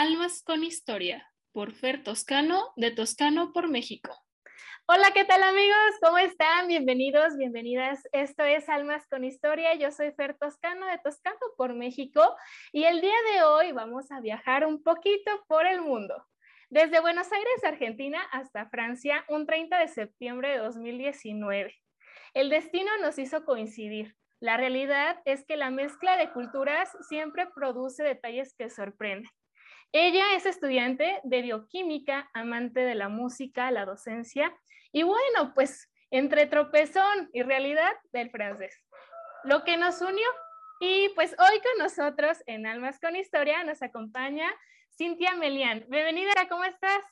Almas con Historia, por Fer Toscano, de Toscano por México. Hola, ¿qué tal amigos? ¿Cómo están? Bienvenidos, bienvenidas. Esto es Almas con Historia. Yo soy Fer Toscano de Toscano por México y el día de hoy vamos a viajar un poquito por el mundo. Desde Buenos Aires, Argentina, hasta Francia, un 30 de septiembre de 2019. El destino nos hizo coincidir. La realidad es que la mezcla de culturas siempre produce detalles que sorprenden. Ella es estudiante de bioquímica, amante de la música, la docencia y bueno, pues entre tropezón y realidad del francés. Lo que nos unió y pues hoy con nosotros en Almas con Historia nos acompaña Cintia Melian. Bienvenida, ¿cómo estás?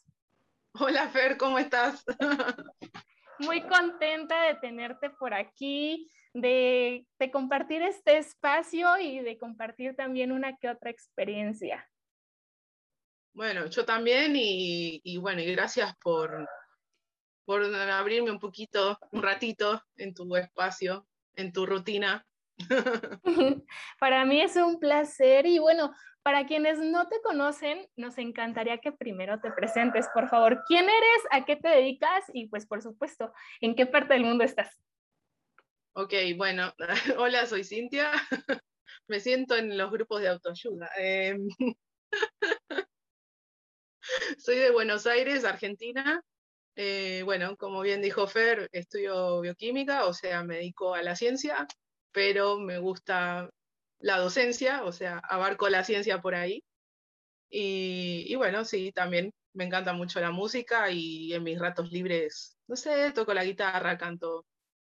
Hola Fer, ¿cómo estás? Muy contenta de tenerte por aquí, de, de compartir este espacio y de compartir también una que otra experiencia. Bueno, yo también y, bueno, y gracias por, por abrirme un poquito, un ratito en tu espacio, en tu rutina. Para mí es un placer y bueno, para quienes no te conocen, nos encantaría que primero te presentes, por favor. ¿Quién eres? ¿A qué te dedicas? Y pues por supuesto, ¿en qué parte del mundo estás? Ok, bueno, hola, soy Cintia. Me siento en los grupos de autoayuda. Em, soy de Buenos Aires, Argentina. Eh, bueno, como bien dijo Fer, estudio bioquímica, o sea, me dedico a la ciencia, pero me gusta la docencia, o sea, abarco la ciencia por ahí. Y, bueno, sí, también me encanta mucho la música y en mis ratos libres, no sé, toco la guitarra, canto,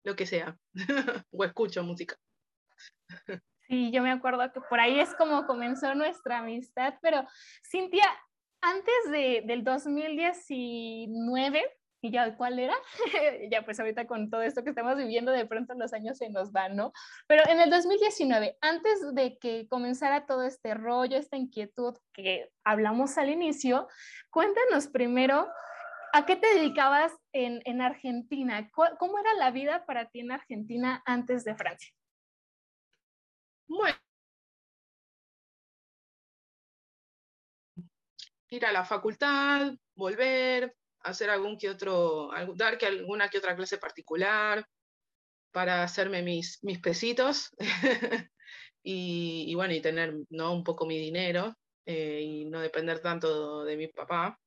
lo que sea, o escucho música. Sí, yo me acuerdo que por ahí es como comenzó nuestra amistad, pero Cintia, antes de, del 2019, y ya, ¿cuál era? ya, pues ahorita con todo esto que estamos viviendo, de pronto los años se nos van, ¿no? Pero en el 2019, antes de que comenzara todo este rollo, esta inquietud que hablamos al inicio, cuéntanos primero, ¿a qué te dedicabas en, en Argentina? ¿Cómo era la vida para ti en Argentina antes de Francia? Bueno, ir a la facultad, volver, hacer algún que otro, dar que alguna que otra clase particular para hacerme mis, mis pesitos y, bueno, y tener ¿no? un poco mi dinero eh, y no depender tanto de mi papá.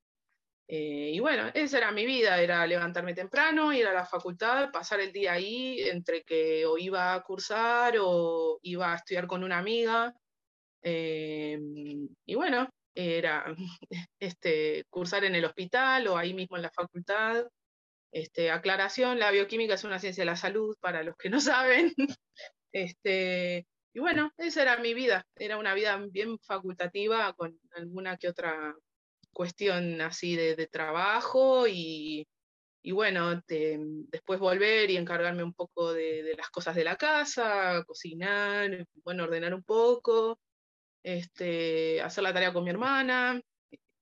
Eh, y bueno, esa era mi vida, era levantarme temprano, ir a la facultad, pasar el día ahí entre que o iba a cursar o iba a estudiar con una amiga. Eh, y bueno, era este, cursar en el hospital o ahí mismo en la facultad. Este, aclaración, la bioquímica es una ciencia de la salud, para los que no saben. Este, y bueno, esa era mi vida, era una vida bien facultativa con alguna que otra cuestión así de, trabajo y, y bueno, después volver y encargarme un poco de, de, las cosas de la casa, cocinar, bueno, ordenar un poco, este, hacer la tarea con mi hermana,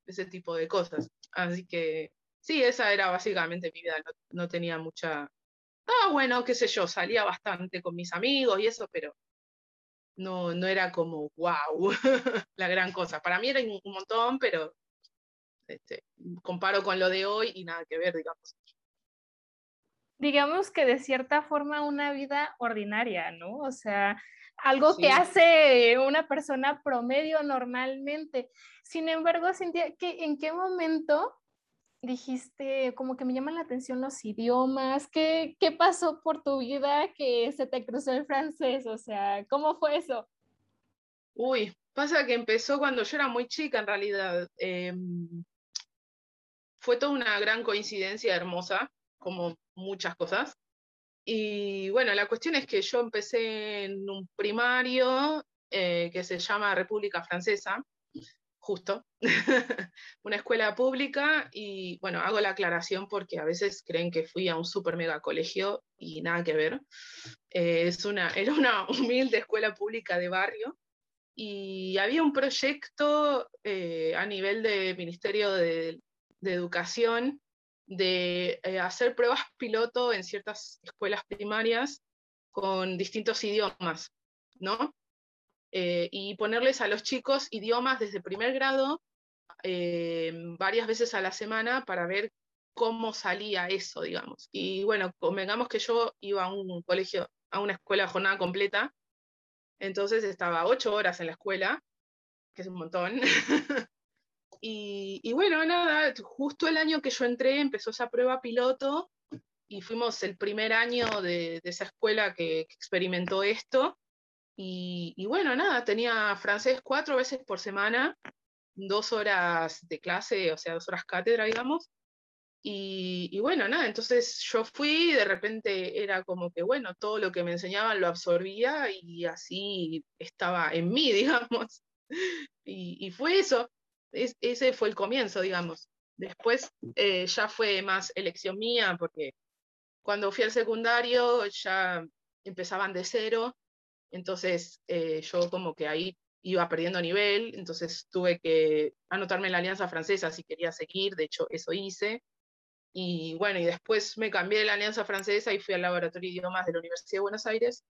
ese tipo de cosas. Así que sí, esa era básicamente mi vida, no, tenía mucha... Ah, bueno, qué sé yo, salía bastante con mis amigos y eso, pero no, no era como, wow, la gran cosa. Para mí era un montón, pero este, comparo con lo de hoy y nada que ver, digamos. Digamos que de cierta forma una vida ordinaria, ¿no? O sea, algo que hace una persona promedio normalmente. Sin embargo, Cintia, ¿qué, ¿en qué momento dijiste, como que me llaman la atención los idiomas? ¿Qué, ¿Qué pasó por tu vida que se te cruzó el francés? O sea, ¿cómo fue eso? Uy, pasa que empezó cuando yo era muy chica en realidad. Em, fue toda una gran coincidencia hermosa, como muchas cosas. Y bueno, la cuestión es que yo empecé en un primario eh, que se llama República Francesa, justo, una escuela pública, y bueno, hago la aclaración porque a veces creen que fui a un super mega colegio y nada que ver. Eh, es una, era una humilde escuela pública de barrio y había un proyecto eh, a nivel de Ministerio de Educación de eh, hacer pruebas piloto en ciertas escuelas primarias con distintos idiomas, ¿no? Eh, y ponerles a los chicos idiomas desde primer grado eh, varias veces a la semana para ver cómo salía eso, digamos. Y bueno, convengamos que yo iba a un colegio, a una escuela jornada completa, entonces estaba ocho horas en la escuela, que es un montón. y, bueno, nada, justo el año que yo entré empezó esa prueba piloto y fuimos el primer año de, esa escuela que, experimentó esto. Y, bueno, nada, tenía francés cuatro veces por semana, dos horas de clase, o sea, dos horas cátedra, digamos, y, bueno, nada, entonces yo fui de repente era como que, bueno, todo lo que me enseñaban lo absorbía y así estaba en mí, digamos. Y, fue eso, ese fue el comienzo, digamos. Después eh, ya fue más elección mía, porque cuando fui al secundario ya empezaban de cero, entonces eh, yo como que ahí iba perdiendo nivel, entonces tuve que anotarme en la Alianza Francesa si quería seguir, de hecho eso hice. Y bueno, y después me cambié de la Alianza Francesa y fui al Laboratorio de Idiomas de la Universidad de Buenos Aires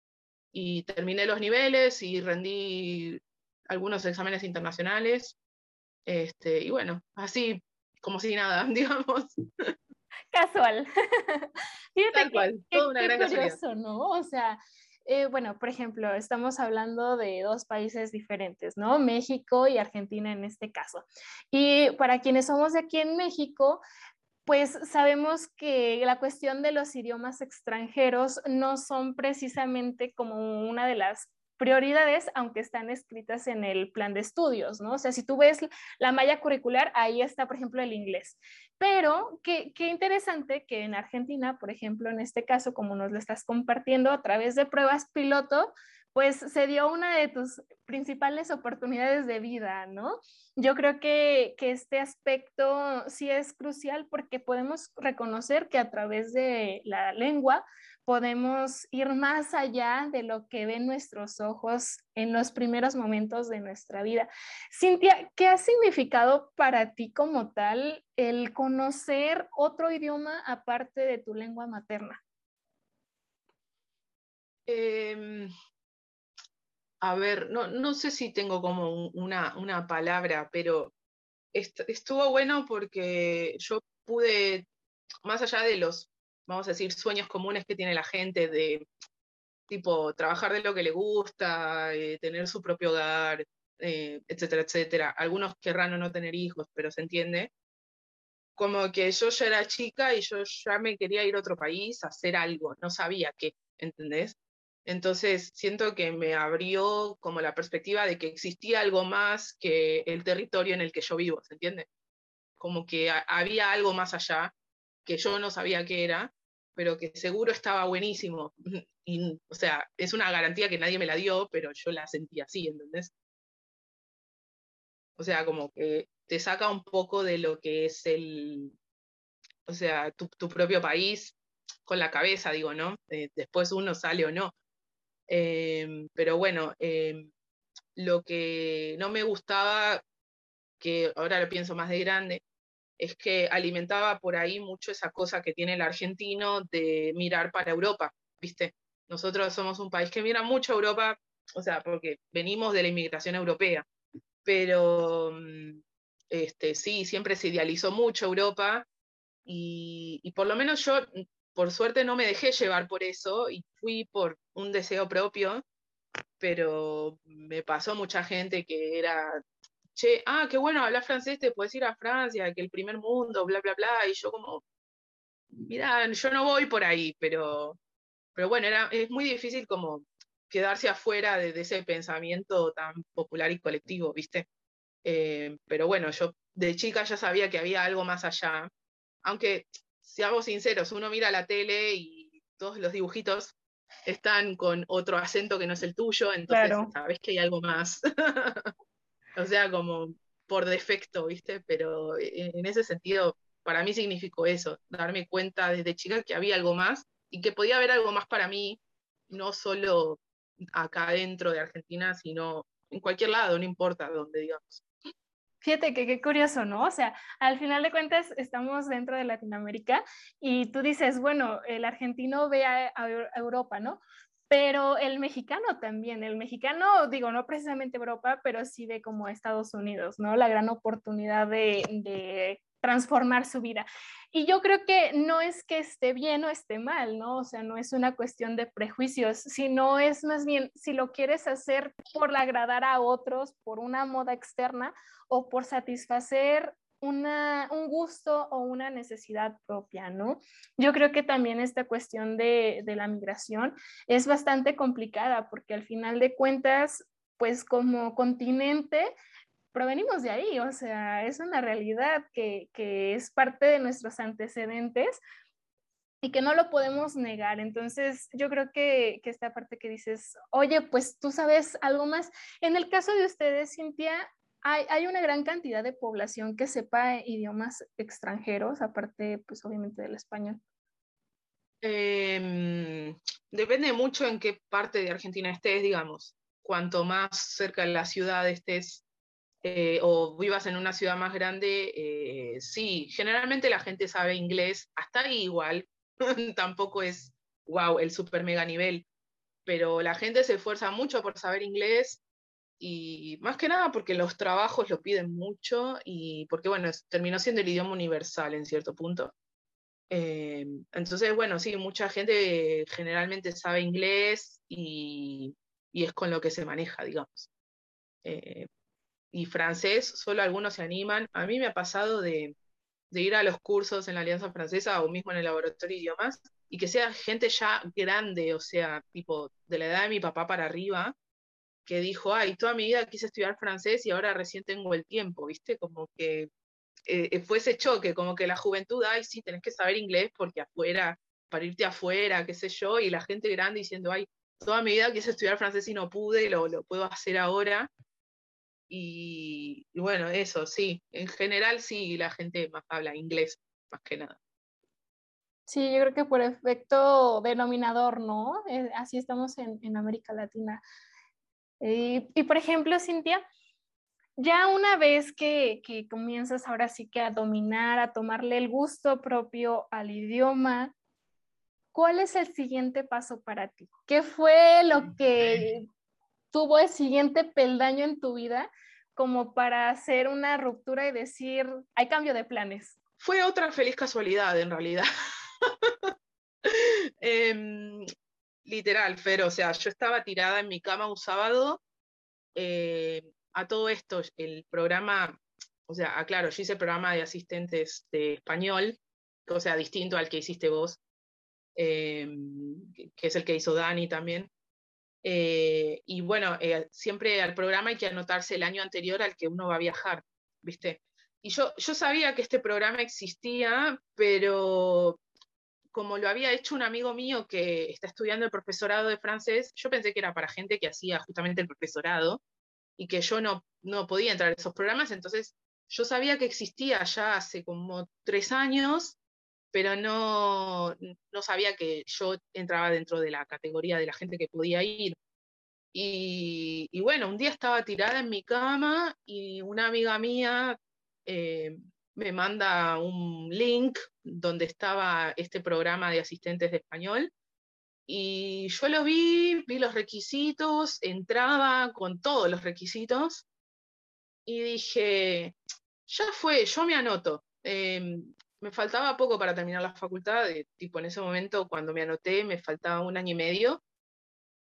y terminé los niveles y rendí algunos exámenes internacionales. Este, y bueno, así como si nada, digamos. Casual. Tal cual, toda una gran curioso, ¿no? O sea, eh, bueno, por ejemplo, estamos hablando de dos países diferentes, ¿no? México y Argentina en este caso. Y para quienes somos de aquí en México, pues sabemos que la cuestión de los idiomas extranjeros no son precisamente como una de las prioridades, aunque están escritas en el plan de estudios, ¿no? O sea, si tú ves la malla curricular, ahí está, por ejemplo, el inglés. Pero qué, qué interesante que en Argentina, por ejemplo, en este caso, como nos lo estás compartiendo a través de pruebas piloto, pues se dio una de tus principales oportunidades de vida, ¿no? Yo creo que, este aspecto sí es crucial porque podemos reconocer que a través de la lengua podemos ir más allá de lo que ven nuestros ojos en los primeros momentos de nuestra vida. Cintia, ¿qué ha significado para ti como tal el conocer otro idioma aparte de tu lengua materna? Eh, a ver, no, no sé si tengo como una, una palabra, pero estuvo bueno porque yo pude, más allá de los, vamos a decir, sueños comunes que tiene la gente de tipo trabajar de lo que le gusta, eh, tener su propio hogar, eh, etcétera, etcétera. Algunos querrán o no tener hijos, pero se entiende. Como que yo ya era chica y yo ya me quería ir a otro país a hacer algo, no sabía qué, ¿entendés? Entonces, siento que me abrió como la perspectiva de que existía algo más que el territorio en el que yo vivo, ¿se entiende? Como que había algo más allá que yo no sabía qué era, pero que seguro estaba buenísimo. O sea, es una garantía que nadie me la dio, pero yo la sentí así, ¿entendés? O sea, como que te saca un poco de lo que es el, o sea, tu, propio país con la cabeza, digo, ¿no? Eh, después uno sale o no, Em, pero bueno, em, lo que no me gustaba, que ahora lo pienso más de grande, es que alimentaba por ahí mucho esa cosa que tiene el argentino de mirar para Europa, ¿viste? Nosotros somos un país que mira mucho a Europa, o sea, porque venimos de la inmigración europea, pero mm, este, sí, siempre se idealizó mucho Europa y, y por lo menos yo por suerte no me dejé llevar por eso y fui por un deseo propio, pero me pasó mucha gente que era, che, ah, qué bueno, hablas francés, te puedes ir a Francia, que el primer mundo, bla, bla, bla, y yo como, mira, yo no voy por ahí, pero, pero bueno, era, es muy difícil como quedarse afuera de, ese pensamiento tan popular y colectivo, ¿viste? Eh, pero bueno, yo de chica ya sabía que había algo más allá, aunque seamos sinceros, uno mira la tele y todos los dibujitos están con otro acento que no es el tuyo, entonces sabes que hay algo más. o sea, como por defecto, ¿viste? Pero en ese sentido, para mí significó eso, darme cuenta desde chica que había algo más y que podía haber algo más para mí, no solo acá dentro de Argentina, sino en cualquier lado, no importa dónde, digamos. Fíjate que qué curioso, ¿no? O sea, al final de cuentas estamos dentro de Latinoamérica y tú dices, bueno, el argentino ve a, Europa, ¿no? Pero el mexicano también, el mexicano, digo, no precisamente Europa, pero sí ve como Estados Unidos, ¿no? La gran oportunidad de, de transformar su vida. Y yo creo que no es que esté bien o esté mal, ¿no? O sea, no es una cuestión de prejuicios, sino es más bien si lo quieres hacer por agradar a otros, por una moda externa o por satisfacer una, un gusto o una necesidad propia, ¿no? Yo creo que también esta cuestión de, de la migración es bastante complicada porque al final de cuentas, pues como continente, provenimos de ahí, o sea, es una realidad que, que, es parte de nuestros antecedentes y que no lo podemos negar. Entonces, yo creo que, que, esta parte que dices, oye, pues tú sabes algo más. En el caso de ustedes, Cintia, hay, una gran cantidad de población que sepa idiomas extranjeros, aparte, pues obviamente del español. Em, depende mucho en qué parte de Argentina estés, digamos. Cuanto más cerca de la ciudad estés eh, o vivas en una ciudad más grande, eh, sí, generalmente la gente sabe inglés, hasta ahí igual, tampoco es, wow, el super mega nivel, pero la gente se esfuerza mucho por saber inglés y más que nada porque los trabajos lo piden mucho y porque, bueno, terminó siendo el idioma universal en cierto punto. Eh, entonces, bueno, sí, mucha gente generalmente sabe inglés y, y es con lo que se maneja, digamos. Eh, y francés, solo algunos se animan. A mí me ha pasado de, de ir a los cursos en la Alianza Francesa o mismo en el laboratorio de idiomas y que sea gente ya grande, o sea, tipo de la edad de mi papá para arriba, que dijo, ay, toda mi vida quise estudiar francés y ahora recién tengo el tiempo, ¿viste? Como que eh, eh, fue ese choque, como que la juventud, ay, sí, tenés que saber inglés porque afuera, para irte afuera, qué sé yo, y la gente grande diciendo, ay, toda mi vida quise estudiar francés y no pude, lo, lo puedo hacer ahora. Y, y, bueno, eso, sí, en general sí, la gente más habla inglés, más que nada. Sí, yo creo que por efecto denominador, ¿no? Eh, así estamos en, en América Latina. Y, y, por ejemplo, Cintia, ya una vez que, que, comienzas ahora sí que a dominar, a tomarle el gusto propio al idioma, ¿cuál es el siguiente paso para ti? ¿Qué fue lo que tuvo el siguiente peldaño en tu vida como para hacer una ruptura y decir, hay cambio de planes? Fue otra feliz casualidad en realidad. eh, literal, pero o sea, yo estaba tirada en mi cama un sábado. Eh, a todo esto, el programa, o sea, aclaro, yo hice el programa de asistentes de español, o sea, distinto al que hiciste vos, eh, que es el que hizo Dani también. Eh, y bueno, eh, siempre al programa hay que anotarse el año anterior al que uno va a viajar, ¿viste? Y yo, yo sabía que este programa existía, pero como lo había hecho un amigo mío que está estudiando el profesorado de francés, yo pensé que era para gente que hacía justamente el profesorado y que yo no, no podía entrar en esos programas, entonces yo sabía que existía ya hace como tres años, pero no, no sabía que yo entraba dentro de la categoría de la gente que podía ir. Y, y bueno, un día estaba tirada en mi cama y una amiga mía eh, me manda un link donde estaba este programa de asistentes de español. Y yo lo vi, vi los requisitos, entraba con todos los requisitos y dije, ya fue, yo me anoto. Eh, me faltaba poco para terminar la facultad, de, tipo en ese momento cuando me anoté me faltaba un año y medio.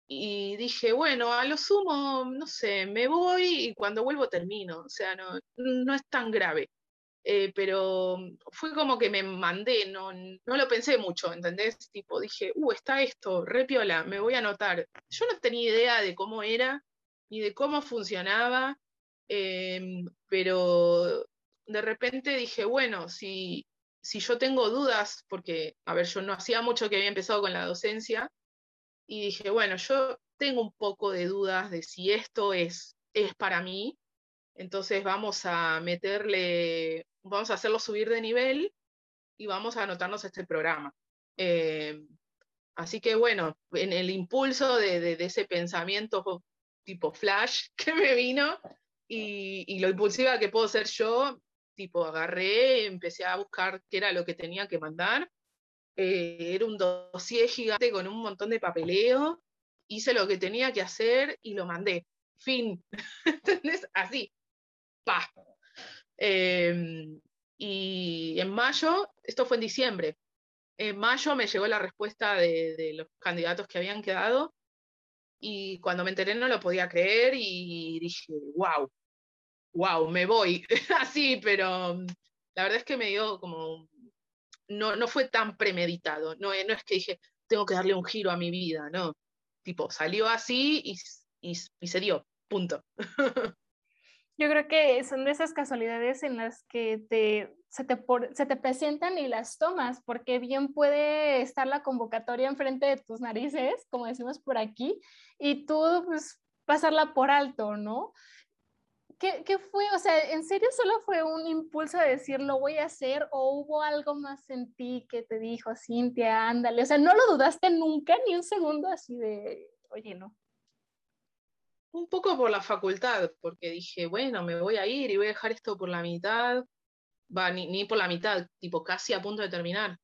Y dije, bueno, a lo sumo, no sé, me voy y cuando vuelvo termino, o sea, no, no es tan grave. Eh, pero fue como que me mandé, no, no lo pensé mucho, ¿entendés? Tipo, dije, uh, está esto, re piola, me voy a anotar. Yo no tenía idea de cómo era, ni de cómo funcionaba, eh, pero de repente dije, bueno, si, si yo tengo dudas, porque, a ver, yo no hacía mucho que había empezado con la docencia, y dije, bueno, yo tengo un poco de dudas de si esto es, es para mí, entonces vamos a meterle vamos a hacerlo subir de nivel y vamos a anotarnos este programa. Eh, así que bueno, en el impulso de, ese pensamiento tipo flash que me vino y, y, lo impulsiva que puedo ser yo, tipo agarré, empecé a buscar qué era lo que tenía que mandar. Eh, era un dossier gigante con un montón de papeleo hice lo que tenía que hacer y lo mandé. Fin. ¿Entendés? Así. Pa. Em, y en mayo, esto fue en diciembre, en mayo me llegó la respuesta de, los candidatos que habían quedado y cuando me enteré no lo podía creer y dije, wow, wow, me voy. Así, pero la verdad es que me dio como, no, no fue tan premeditado, no, no es que dije, tengo que darle un giro a mi vida, no. Tipo, salió así y se dio, punto. Yo creo que son de esas casualidades en las que te, se, te se te presentan y las tomas, porque bien puede estar la convocatoria enfrente de tus narices, como decimos por aquí, y tú pues pasarla por alto, ¿no? ¿Qué, ¿Qué, fue? O sea, ¿en serio solo fue un impulso de decir lo voy a hacer o hubo algo más en ti que te dijo, Cintia, ándale? O sea, ¿no lo dudaste nunca ni un segundo así de, oye, no? Un poco por la facultad, porque dije, bueno, me voy a ir y voy a dejar esto por la mitad, va, ni, por la mitad, tipo casi a punto de terminar.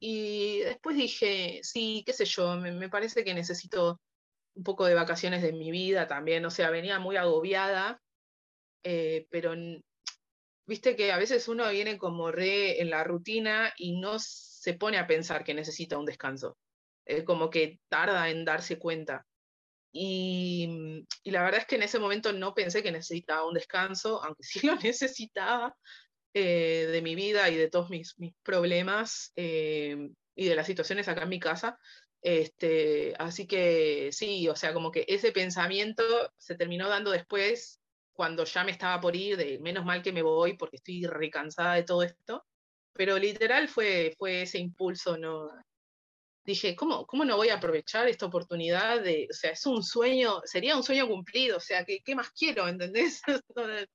Y después dije, sí, qué sé yo, me, parece que necesito un poco de vacaciones de mi vida también, o sea, venía muy agobiada, eh, pero viste que a veces uno viene como re en la rutina y no se pone a pensar que necesita un descanso, como que tarda en darse cuenta. Y, la verdad es que en ese momento no pensé que necesitaba un descanso, aunque sí lo necesitaba eh, de mi vida y de todos mis, mis problemas eh, y de las situaciones acá en mi casa. Este, así que sí, o sea, como que ese pensamiento se terminó dando después cuando ya me estaba por ir, de menos mal que me voy porque estoy recansada de todo esto. Pero literal fue, fue ese impulso, ¿no? Dije, ¿cómo, ¿cómo no voy a aprovechar esta oportunidad de, o sea, es un sueño, sería un sueño cumplido, o sea, ¿qué, qué más quiero, entendés?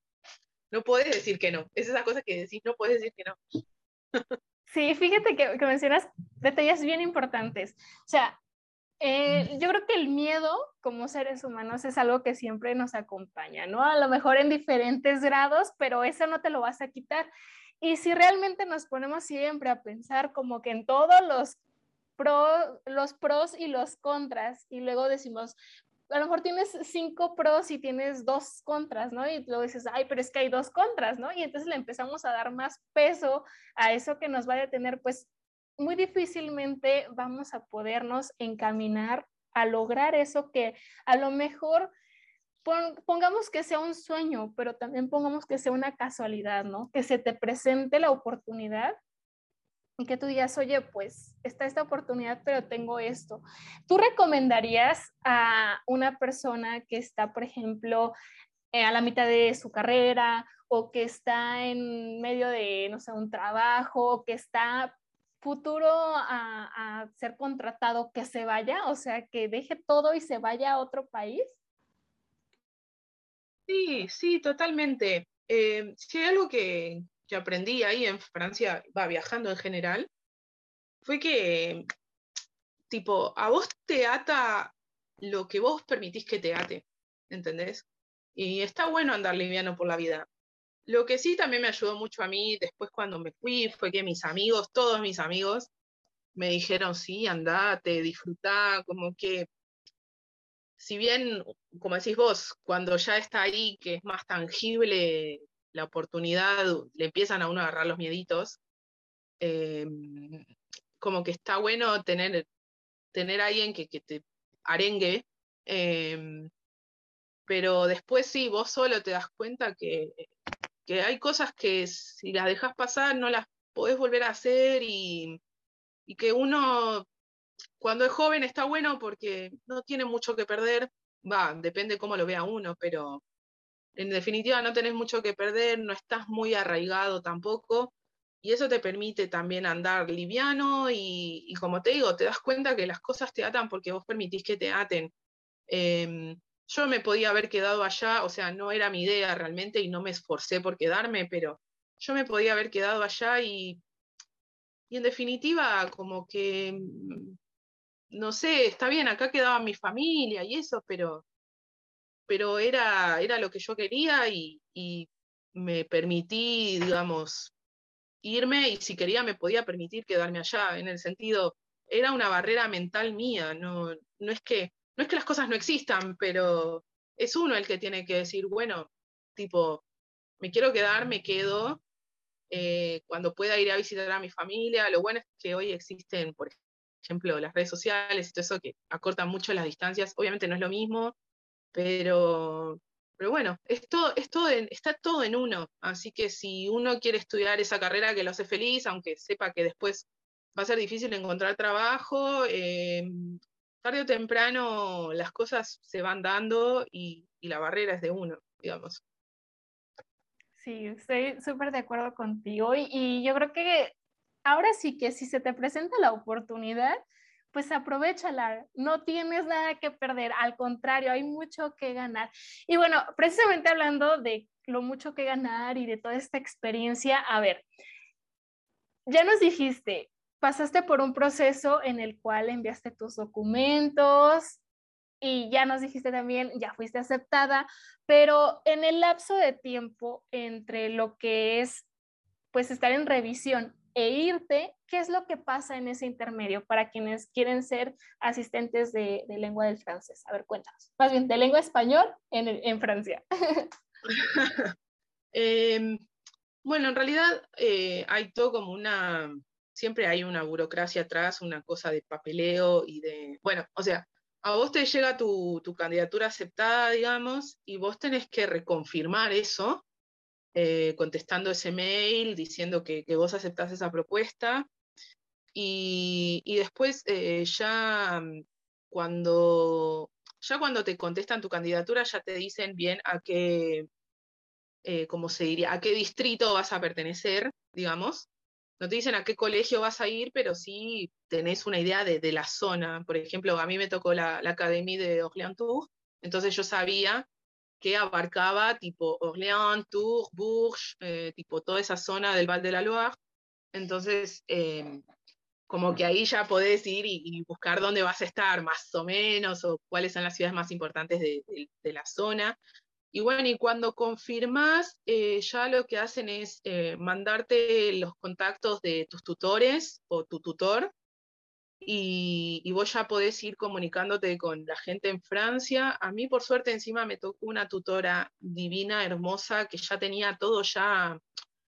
no, puedes decir que no, es esa cosa que decís, no puedes decir que no. Sí, fíjate que, que mencionas detalles bien importantes. O sea, eh, yo creo que el miedo como seres humanos es algo que siempre nos acompaña, ¿no? A lo mejor en diferentes grados, pero eso no te lo vas a quitar. Y si realmente nos ponemos siempre a pensar como que en todos los los pros y los contras, y luego decimos, a lo mejor tienes cinco pros y tienes dos contras, ¿no? Y luego dices, ay, pero es que hay dos contras, ¿no? Y entonces le empezamos a dar más peso a eso que nos va a detener, pues muy difícilmente vamos a podernos encaminar a lograr eso que a lo mejor pongamos que sea un sueño, pero también pongamos que sea una casualidad, ¿no? Que se te presente la oportunidad y que tú digas, oye, pues está esta oportunidad, pero tengo esto. ¿Tú recomendarías a una persona que está, por ejemplo, eh, a la mitad de su carrera o que está en medio de, no sé, un trabajo o que está futuro a, ser contratado, que se vaya, o sea, que deje todo y se vaya a otro país? Sí, sí, totalmente. Eh, si algo que, que aprendí ahí en Francia, va viajando en general, fue que, tipo, a vos te ata lo que vos permitís que te ate, ¿entendés? Y está bueno andar liviano por la vida. Lo que sí también me ayudó mucho a mí después cuando me fui fue que mis amigos, todos mis amigos, me dijeron, sí, andate, disfrutá, como que, si bien, como decís vos, cuando ya está ahí, que es más tangible, la oportunidad, le empiezan a uno a agarrar los mieditos, em, como que está bueno tener, tener alguien que, que te arengue, em, pero después sí, vos solo te das cuenta que, que, hay cosas que si las dejas pasar no las podés volver a hacer y, y que uno cuando es joven está bueno porque no tiene mucho que perder, va, depende cómo lo vea uno, pero en definitiva no tenés mucho que perder, no estás muy arraigado tampoco, y eso te permite también andar liviano y, como te digo, te das cuenta que las cosas te atan porque vos permitís que te aten. Em, yo me podía haber quedado allá, o sea, no era mi idea realmente y no me esforcé por quedarme, pero yo me podía haber quedado allá y, y en definitiva como que, mm, no sé, está bien, acá quedaba mi familia y eso, pero pero era, era lo que yo quería y, me permití, digamos, irme y si quería me podía permitir quedarme allá, en el sentido, era una barrera mental mía, no, no es que no es que las cosas no existan, pero es uno el que tiene que decir, bueno, tipo, me quiero quedar, me quedo, eh, cuando pueda ir a visitar a mi familia. Lo bueno es que hoy existen, por ejemplo, las redes sociales y todo eso que acortan mucho las distancias. Obviamente no es lo mismo, pero, pero bueno, esto, esto está todo en uno. Así que si uno quiere estudiar esa carrera que lo hace feliz, aunque sepa que después va a ser difícil encontrar trabajo, eh, tarde o temprano las cosas se van dando y, y la barrera es de uno, digamos. Sí, estoy súper de acuerdo contigo y, yo creo que ahora sí que si se te presenta la oportunidad, pues aprovechala, no tienes nada que perder, al contrario, hay mucho que ganar. Y bueno, precisamente hablando de lo mucho que ganar y de toda esta experiencia, a ver, ya nos dijiste, pasaste por un proceso en el cual enviaste tus documentos, y ya nos dijiste también, ya fuiste aceptada, pero en el lapso de tiempo entre lo que es pues estar en revisión e irte, ¿qué es lo que pasa en ese intermedio para quienes quieren ser asistentes de, lengua del francés? A ver, cuéntanos. Más bien, de lengua español en, en Francia. Em, bueno, en realidad eh, hay todo como una, siempre hay una burocracia atrás, una cosa de papeleo y de, bueno, o sea, a vos te llega tu, candidatura aceptada, digamos, y vos tenés que reconfirmar eso, eh, contestando ese mail, diciendo que, vos aceptás esa propuesta. Y, después eh, ya mm, cuando ya cuando te contestan tu candidatura ya te dicen bien a qué, eh, se diría, a qué distrito vas a pertenecer, digamos no te dicen a qué colegio vas a ir, pero sí tenés una idea de, la zona. Por ejemplo, a mí me tocó la, Academia de Orléans Tours, entonces yo sabía que abarcaba tipo Orléans, Tours, Bourges, eh, tipo toda esa zona del Val de la Loire. Entonces, em, como que ahí ya podés ir y, buscar dónde vas a estar, más o menos, o cuáles son las ciudades más importantes de la zona. Y bueno, y cuando confirmas, eh, ya lo que hacen es eh, mandarte los contactos de tus tutores o tu tutor, y, vos ya podés ir comunicándote con la gente en Francia. A mí, por suerte, encima me tocó una tutora divina, hermosa, que ya tenía todo ya,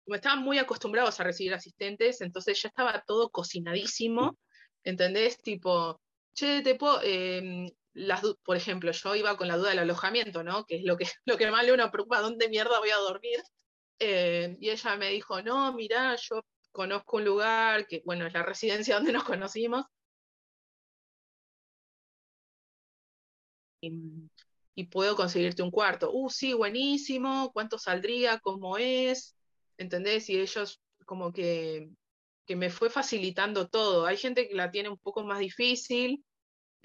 como estaban muy acostumbrados a recibir asistentes, entonces ya estaba todo cocinadísimo, ¿entendés? Tipo, che, te puedo, em, por ejemplo, yo iba con la duda del alojamiento, ¿no? Que es lo que, lo que más le uno preocupa, ¿dónde mierda voy a dormir? Eh, y ella me dijo, no, mira, yo conozco un lugar que, bueno, es la residencia donde nos conocimos. Y, puedo conseguirte un cuarto. Uh, sí, buenísimo, ¿cuánto saldría? ¿Cómo es? ¿Entendés? Y ellos como que, que me fue facilitando todo. Hay gente que la tiene un poco más difícil,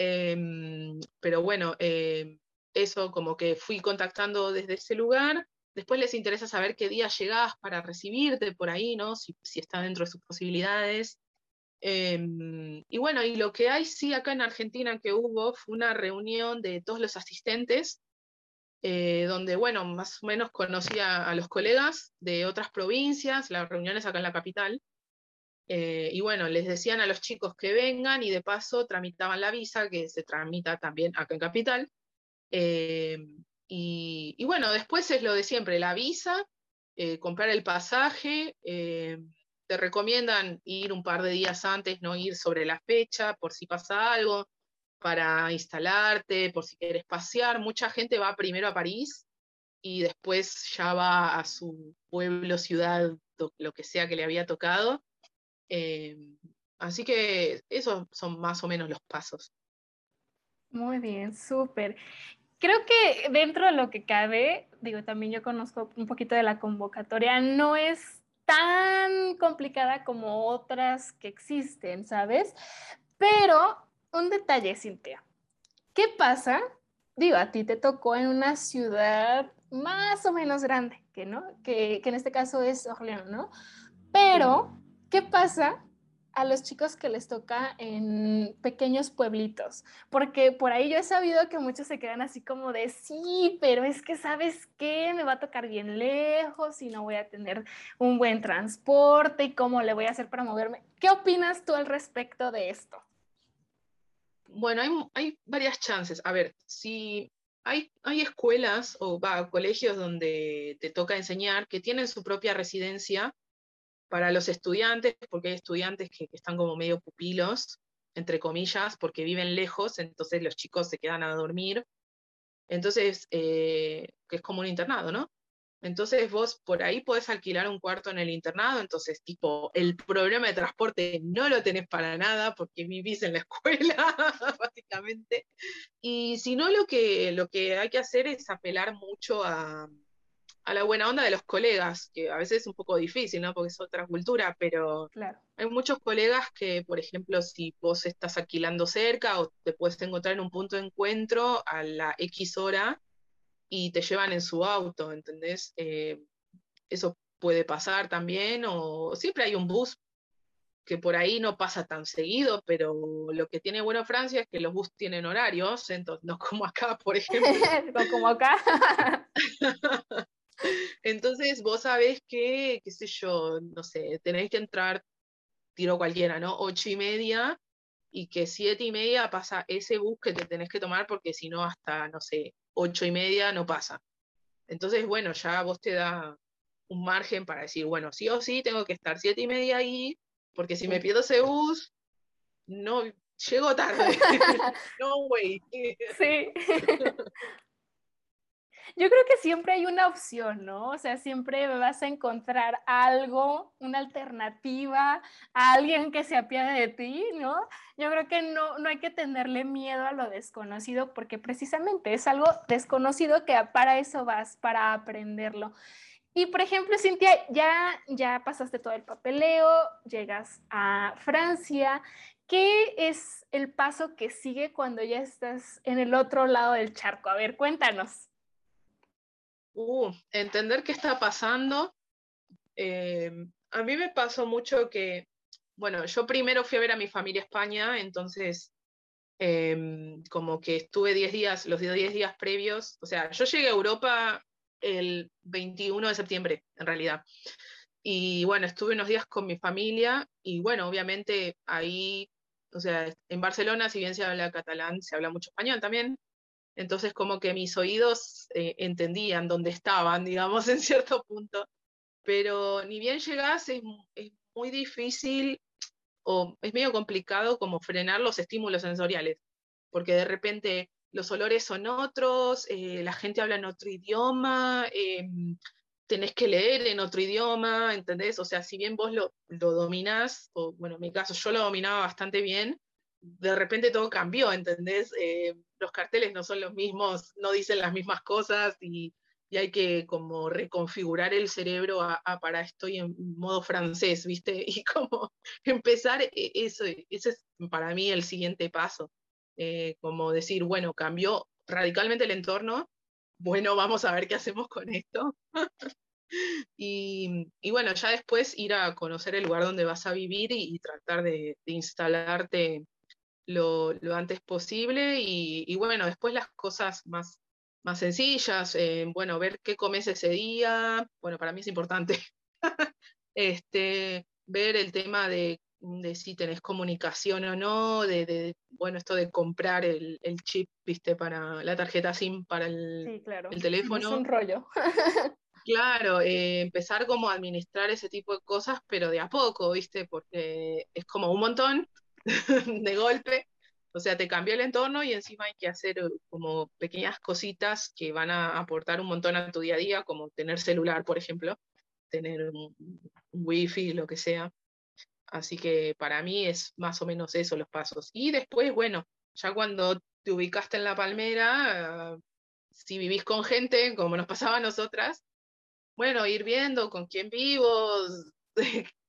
Em, pero bueno, em, eso como que fui contactando desde ese lugar. Después les interesa saber qué día llegás para recibirte por ahí, ¿no? Si, está dentro de sus posibilidades. Em, y bueno, y lo que hay sí acá en Argentina que hubo fue una reunión de todos los asistentes, eh, donde, bueno, más o menos conocía a los colegas de otras provincias, las reuniones acá en la capital, eh, y bueno, les decían a los chicos que vengan y de paso tramitaban la visa, que se tramita también acá en Capital. Eh, y, bueno, después es lo de siempre, la visa, eh, comprar el pasaje, te recomiendan ir un par de días antes, no ir sobre la fecha, por si pasa algo, para instalarte, por si quieres pasear. Mucha gente va primero a París y después ya va a su pueblo, ciudad, lo que sea que le había tocado eh, así que esos son más o menos los pasos. Muy bien, súper. Creo que dentro de lo que cabe, digo, también yo conozco un poquito de la convocatoria, no es tan complicada como otras que existen, ¿sabes? Pero un detalle, Cintia. ¿Qué pasa? Digo, a ti te tocó en una ciudad más o menos grande, que no, que, que en este caso es Orleans, ¿no? Pero ¿Qué pasa a los chicos que les toca en pequeños pueblitos? Porque por ahí yo he sabido que muchos se quedan así como de, sí, pero es que sabes qué, me va a tocar bien lejos y no voy a tener un buen transporte y cómo le voy a hacer para moverme. ¿Qué opinas tú al respecto de esto? Bueno, hay, hay varias chances. A ver, si hay, hay escuelas o colegios donde te toca enseñar que tienen su propia residencia para los estudiantes, porque hay estudiantes que, están como medio pupilos, entre comillas, porque viven lejos, entonces los chicos se quedan a dormir. Entonces, eh, que es como un internado, ¿no? Entonces vos por ahí podés alquilar un cuarto en el internado, entonces tipo, el problema de transporte no lo tenés para nada porque vivís en la escuela, básicamente. Y si no, lo que, lo que hay que hacer es apelar mucho a, a la buena onda de los colegas, que a veces es un poco difícil, ¿no? Porque es otra cultura, pero claro. hay muchos colegas que, por ejemplo, si vos estás alquilando cerca o te puedes encontrar en un punto de encuentro a la X hora, y te llevan en su auto, ¿entendés? Eh, eso puede pasar también, o siempre hay un bus que por ahí no pasa tan seguido, pero lo que tiene bueno Francia es que los bus tienen horarios, entonces no como acá, por ejemplo. no como acá. entonces vos sabés que, qué sé yo, no sé, tenéis que entrar, tiro cualquiera, ¿no? Ocho y media, y que siete y media pasa ese bus que te tenés que tomar porque si no hasta, no sé, ocho y media no pasa. Entonces, bueno, ya vos te da un margen para decir, bueno, sí o sí tengo que estar siete y media ahí, porque si me pierdo ese bus, no llego tarde. no, güey. sí. Yo creo que siempre hay una opción, ¿no? O sea, siempre vas a encontrar algo, una alternativa, a alguien que se apiade de ti, ¿no? Yo creo que no, no hay que tenerle miedo a lo desconocido porque precisamente es algo desconocido que para eso vas, para aprenderlo. Y por ejemplo, Cintia, ya, ya pasaste todo el papeleo, llegas a Francia. ¿Qué es el paso que sigue cuando ya estás en el otro lado del charco? A ver, cuéntanos. Uh, entender qué está pasando. Eh, a mí me pasó mucho que, bueno, yo primero fui a ver a mi familia a España, entonces em, como que estuve 10 días, los 10 días previos, o sea, yo llegué a Europa el 21 de septiembre, en realidad. Y bueno, estuve unos días con mi familia y bueno, obviamente ahí, o sea, en Barcelona, si bien se habla catalán, se habla mucho español también. Entonces como que mis oídos eh, entendían dónde estaban, digamos, en cierto punto. Pero ni bien llegas, es, muy difícil o es medio complicado como frenar los estímulos sensoriales, porque de repente los olores son otros, eh, la gente habla en otro idioma, em, tenés que leer en otro idioma, ¿entendés? O sea, si bien vos lo, lo dominás, o bueno, en mi caso yo lo dominaba bastante bien, de repente todo cambió, ¿entendés? Eh, los carteles no son los mismos, no dicen las mismas cosas y, hay que como reconfigurar el cerebro a, para estoy en modo francés, ¿viste? Y como empezar, e, eso, ese es para mí el siguiente paso, eh, como decir, bueno, cambió radicalmente el entorno, bueno, vamos a ver qué hacemos con esto. y, bueno, ya después ir a conocer el lugar donde vas a vivir y, tratar de, de instalarte lo, antes posible y, bueno, después las cosas más, más sencillas, eh, bueno, ver qué comes ese día, bueno, para mí es importante, este, ver el tema de, si tenés comunicación o no, de, bueno, esto de comprar el, chip, viste, para la tarjeta SIM para el, el teléfono. Es un rollo. Claro, eh, empezar como a administrar ese tipo de cosas, pero de a poco, ¿viste? Porque es como un montón de golpe. O sea, te cambió el entorno y encima hay que hacer eh, como pequeñas cositas que van a aportar un montón a tu día a día, como tener celular, por ejemplo, tener un, wifi, lo que sea. Así que para mí es más o menos eso los pasos. Y después, bueno, ya cuando te ubicaste en la palmera, si vivís con gente, como nos pasaba a nosotras, bueno, ir viendo con quién vivo,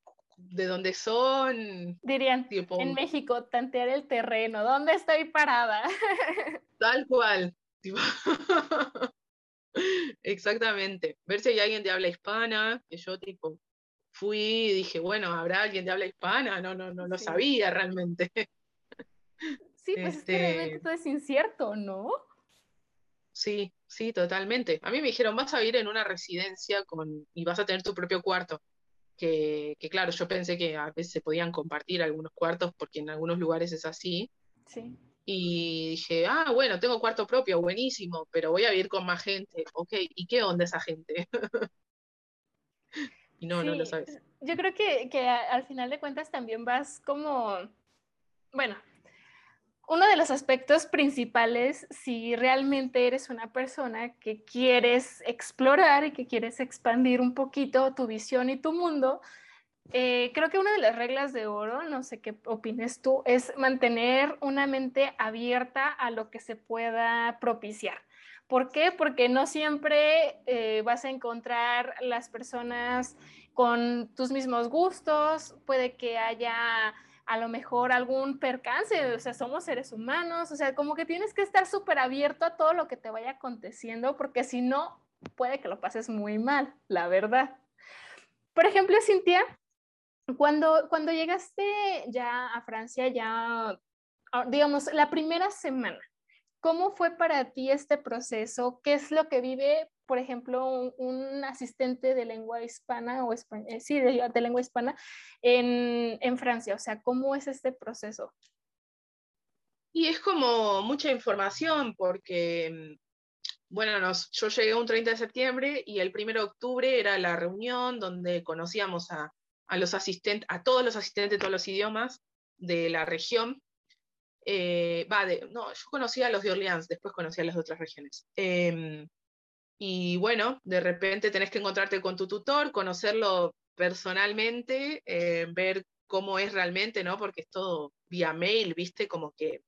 de dónde son. Dirían, en México, tantear el terreno, ¿dónde estoy parada? Tal cual. Exactamente. Ver si hay alguien de habla hispana, que yo tipo fui y dije, bueno, ¿habrá alguien de habla hispana? No, no, no lo sabía realmente. Sí, pues es que realmente este todo es incierto, ¿no? Sí, sí, totalmente. A mí me dijeron, vas a vivir en una residencia con, y vas a tener tu propio cuarto que, claro, yo pensé que a veces se podían compartir algunos cuartos porque en algunos lugares es así. Sí. Y dije, ah, bueno, tengo cuarto propio, buenísimo, pero voy a vivir con más gente. Ok, ¿y qué onda esa gente? y no, no lo sabes. Yo creo que, que al final de cuentas también vas como, bueno, uno de los aspectos principales, si realmente eres una persona que quieres explorar y que quieres expandir un poquito tu visión y tu mundo, eh, creo que una de las reglas de oro, no sé qué opines tú, es mantener una mente abierta a lo que se pueda propiciar. ¿Por qué? Porque no siempre eh, vas a encontrar las personas con tus mismos gustos, puede que haya a lo mejor algún percance, o sea, somos seres humanos, o sea, como que tienes que estar súper abierto a todo lo que te vaya aconteciendo, porque si no, puede que lo pases muy mal, la verdad. Por ejemplo, Cintia, cuando, cuando llegaste ya a Francia, ya, ah, digamos, la primera semana, ¿cómo fue para ti este proceso? ¿Qué es lo que vive, por ejemplo, un, asistente de lengua hispana o eh, sí, de, lengua hispana en, en Francia? O sea, ¿cómo es este proceso? Y es como mucha información porque, bueno, nos, yo llegué un 30 de septiembre y el 1 de octubre era la reunión donde conocíamos a, a los asistentes, a todos los asistentes de todos los idiomas de la región. Eh, va, no, yo conocía a los de Orleans, después conocí a las otras regiones. Em, y bueno, de repente tenés que encontrarte con tu tutor, conocerlo personalmente, eh, ver cómo es realmente, ¿no? Porque es todo vía mail, ¿viste? Como que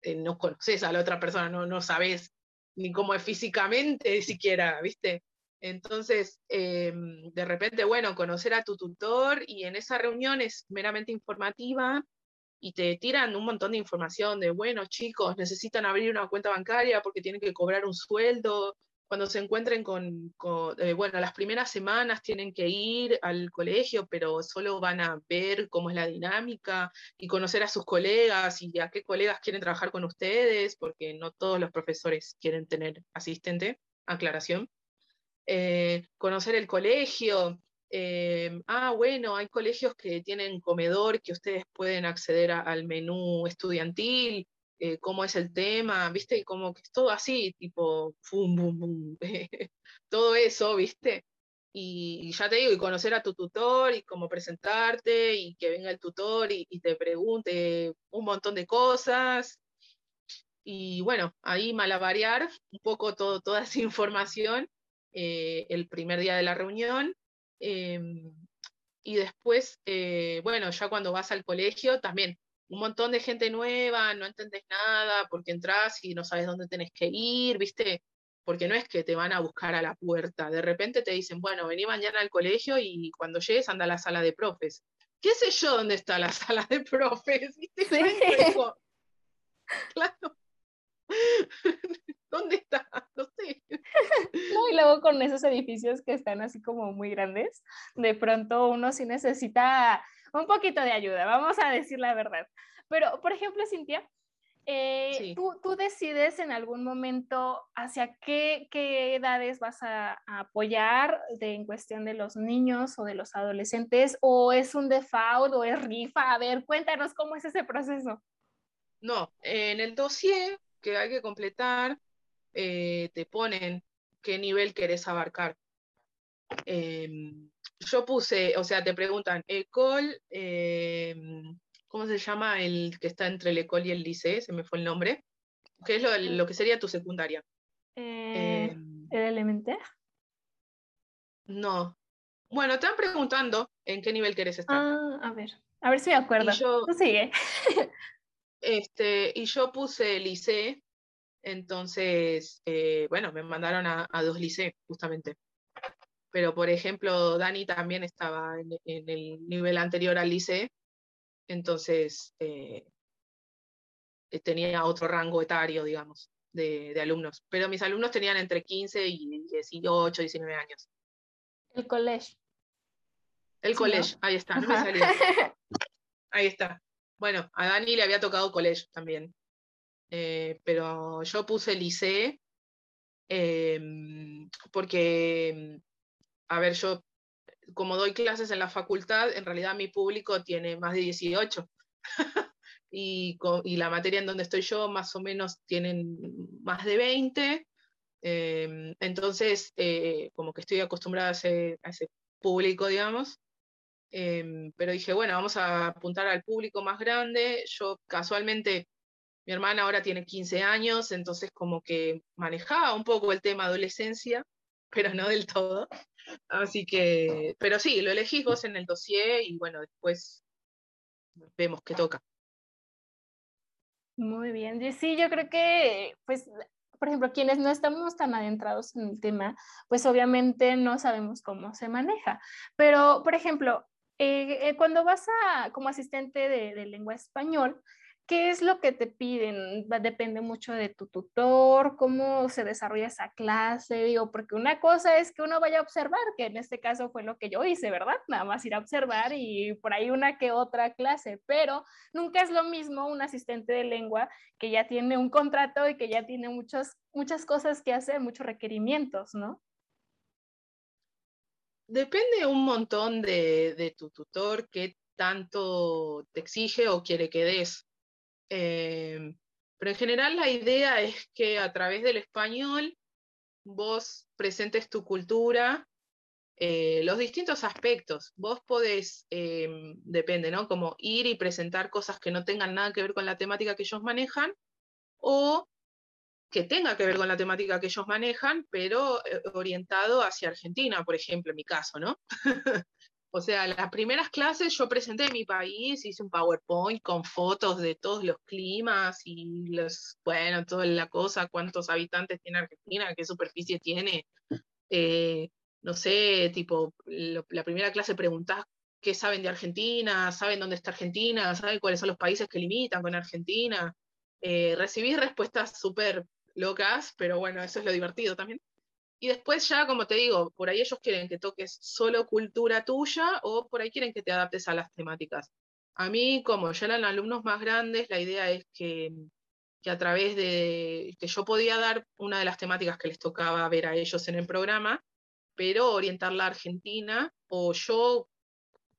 eh, no conoces a la otra persona, no, no sabes ni cómo es físicamente siquiera, ¿viste? Entonces, em, de repente, bueno, conocer a tu tutor y en esa reunión es meramente informativa y te tiran un montón de información de, bueno, chicos, necesitan abrir una cuenta bancaria porque tienen que cobrar un sueldo. Cuando se encuentren con, eh, bueno, las primeras semanas tienen que ir al colegio, pero solo van a ver cómo es la dinámica y conocer a sus colegas y a qué colegas quieren trabajar con ustedes, porque no todos los profesores quieren tener asistente, aclaración. Eh, conocer el colegio. Eh, ah, bueno, hay colegios que tienen comedor, que ustedes pueden acceder al menú estudiantil, eh, cómo es el tema, ¿viste? Y como que es todo así, tipo, fum, bum, bum, todo eso, ¿viste? Y, ya te digo, y conocer a tu tutor y cómo presentarte y que venga el tutor y, te pregunte un montón de cosas. Y bueno, ahí malavariar un poco todo, toda esa información eh, el primer día de la reunión. Em, y después, eh, bueno, ya cuando vas al colegio, también un montón de gente nueva, no entendés nada, porque entras y no sabes dónde tenés que ir, ¿viste? Porque no es que te van a buscar a la puerta. De repente te dicen, bueno, vení mañana al colegio y cuando llegues anda a la sala de profes. ¿Qué sé yo dónde está la sala de profes? ¿Viste? Claro. ¿Dónde está? No sé. No, y luego con esos edificios que están así como muy grandes, de pronto uno sí necesita un poquito de ayuda, vamos a decir la verdad. Pero, por ejemplo, Cintia, eh, ¿tú, decides en algún momento hacia qué, qué edades vas a, apoyar de, en cuestión de los niños o de los adolescentes? ¿O es un default o es rifa? A ver, cuéntanos cómo es ese proceso. No, en el dossier que hay que completar, eh, te ponen qué nivel querés abarcar. Em, yo puse, o sea, te preguntan, Ecole, em, ¿cómo se llama el que está entre el Ecole y el liceo? Se me fue el nombre. ¿Qué es lo, que sería tu secundaria? Eh, em, ¿El elementaire? No. Bueno, te están preguntando en qué nivel querés estar. Ah, a ver, a ver si me acuerdo. Tú sigue. Este, y yo puse liceo, entonces, eh, bueno, me mandaron a, dos liceos, justamente. Pero, por ejemplo, Dani también estaba en, el nivel anterior al liceo, entonces eh, eh, tenía otro rango etario, digamos, de, alumnos. Pero mis alumnos tenían entre 15 y 18, 19 años. El colegio. El colegio, ahí está, no me Ahí está. Bueno, a Dani le había tocado colegio también. Eh, pero yo puse liceo em, porque, a ver, yo como doy clases en la facultad, en realidad mi público tiene más de 18. y, la materia en donde estoy yo más o menos tienen más de 20. Em, entonces, eh, como que estoy acostumbrada a ese, público, digamos. Em, pero dije, bueno, vamos a apuntar al público más grande. Yo casualmente, mi hermana ahora tiene 15 años, entonces como que manejaba un poco el tema adolescencia, pero no del todo. Así que, pero sí, lo elegís vos en el dossier y bueno, después vemos qué toca. Muy bien, sí, yo creo que, pues, por ejemplo, quienes no estamos tan adentrados en el tema, pues obviamente no sabemos cómo se maneja. Pero, por ejemplo, eh, eh, cuando vas a, como asistente de, de lengua español, ¿Qué es lo que te piden? Depende mucho de tu tutor, cómo se desarrolla esa clase, digo, porque una cosa es que uno vaya a observar, que en este caso fue lo que yo hice, ¿verdad? Nada más ir a observar y por ahí una que otra clase, pero nunca es lo mismo un asistente de lengua que ya tiene un contrato y que ya tiene muchas, muchas cosas que hacer, muchos requerimientos, ¿no? Depende un montón de, de tu tutor qué tanto te exige o quiere que des. Em, pero en general la idea es que a través del español vos presentes tu cultura, eh, los distintos aspectos. Vos podés, em, depende, ¿no? Como ir y presentar cosas que no tengan nada que ver con la temática que ellos manejan o que tenga que ver con la temática que ellos manejan, pero eh, orientado hacia Argentina, por ejemplo, en mi caso, ¿no? O sea, las primeras clases yo presenté mi país, hice un PowerPoint con fotos de todos los climas y los, bueno, toda la cosa, cuántos habitantes tiene Argentina, qué superficie tiene. Eh, no sé, tipo, la primera clase preguntás qué saben de Argentina, saben dónde está Argentina, saben cuáles son los países que limitan con Argentina. Eh, recibí respuestas súper locas, pero bueno, eso es lo divertido también. Y después ya, como te digo, por ahí ellos quieren que toques solo cultura tuya o por ahí quieren que te adaptes a las temáticas. A mí, como ya eran alumnos más grandes, la idea es que, que a través de que yo podía dar una de las temáticas que les tocaba ver a ellos en el programa, pero orientarla a Argentina o yo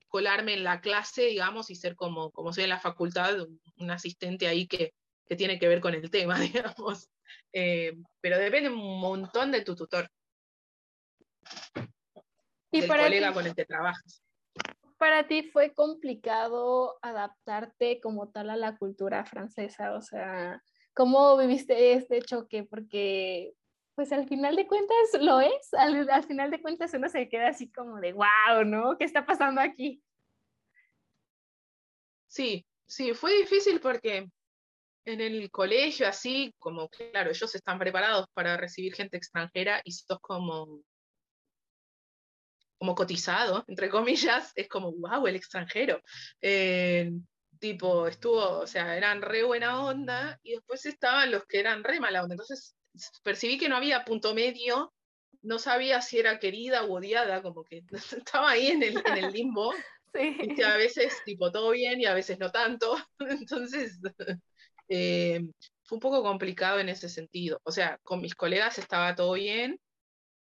colarme en la clase, digamos, y ser como, como soy en la facultad, un asistente ahí que, que tiene que ver con el tema, digamos. Eh, pero depende un montón de tu tutor. Y del colega con el que trabajas. Para ti fue complicado adaptarte como tal a la cultura francesa, o sea, ¿cómo viviste este choque? Porque pues al final de cuentas lo es, al, al, final de cuentas uno se queda así como de, wow, ¿no? ¿Qué está pasando aquí? Sí, sí, fue difícil porque en el colegio, así como, claro, ellos están preparados para recibir gente extranjera y sos como, como cotizado, entre comillas, es como, wow, el extranjero. Eh, tipo, estuvo, o sea, eran re buena onda y después estaban los que eran re mala onda. Entonces percibí que no había punto medio, no sabía si era querida o odiada, como que estaba ahí en el, en el limbo. Sí. a veces, tipo, todo bien y a veces no tanto. Entonces, eh, fue un poco complicado en ese sentido. O sea, con mis colegas estaba todo bien,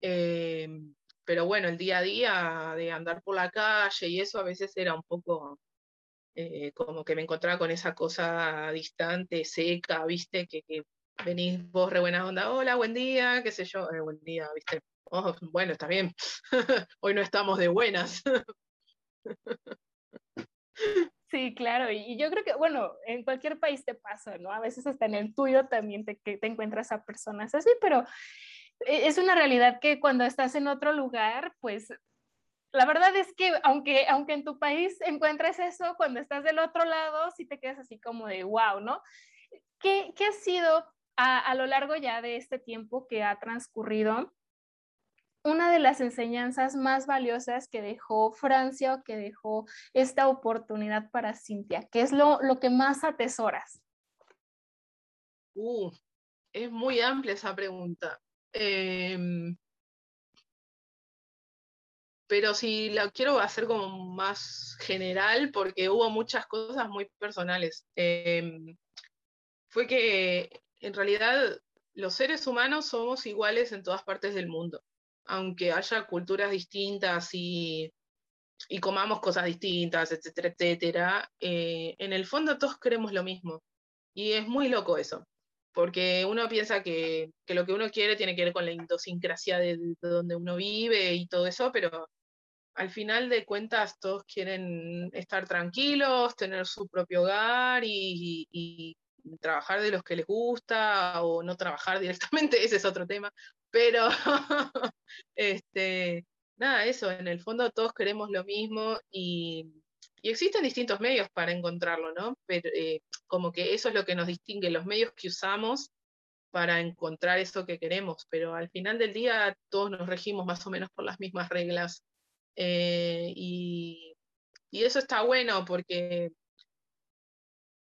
eh, pero bueno, el día a día de andar por la calle y eso a veces era un poco eh, como que me encontraba con esa cosa distante, seca, viste, que, venís vos re buena onda, hola, buen día, qué sé yo, buen día, viste. Oh, bueno, está bien. Hoy no estamos de buenas. Sí, claro, y yo creo que, bueno, en cualquier país te pasa, ¿no? A veces hasta en el tuyo también te, te encuentras a personas así, pero e, es una realidad que cuando estás en otro lugar, pues la verdad es que aunque, aunque en tu país encuentres eso, cuando estás del otro lado, sí te quedas así como de wow, ¿no? ¿Qué, qué ha sido a, a, lo largo ya de este tiempo que ha transcurrido? Una de las enseñanzas más valiosas que dejó Francia o que dejó esta oportunidad para Cintia? ¿Qué es lo, lo que más atesoras? Uh, es muy amplia esa pregunta. Em, pero si la quiero hacer como más general, porque hubo muchas cosas muy personales. Em, fue que en realidad los seres humanos somos iguales en todas partes del mundo aunque haya culturas distintas y, comamos cosas distintas, etcétera, etcétera, eh, en el fondo todos queremos lo mismo. Y es muy loco eso, porque uno piensa que, que, lo que uno quiere tiene que ver con la idiosincrasia de, donde uno vive y todo eso, pero al final de cuentas todos quieren estar tranquilos, tener su propio hogar y, y, trabajar de los que les gusta o no trabajar directamente, ese es otro tema, pero este, nada, eso, en el fondo todos queremos lo mismo y, existen distintos medios para encontrarlo, ¿no? Pero eh, como que eso es lo que nos distingue, los medios que usamos para encontrar eso que queremos, pero al final del día todos nos regimos más o menos por las mismas reglas. Eh, y, y eso está bueno porque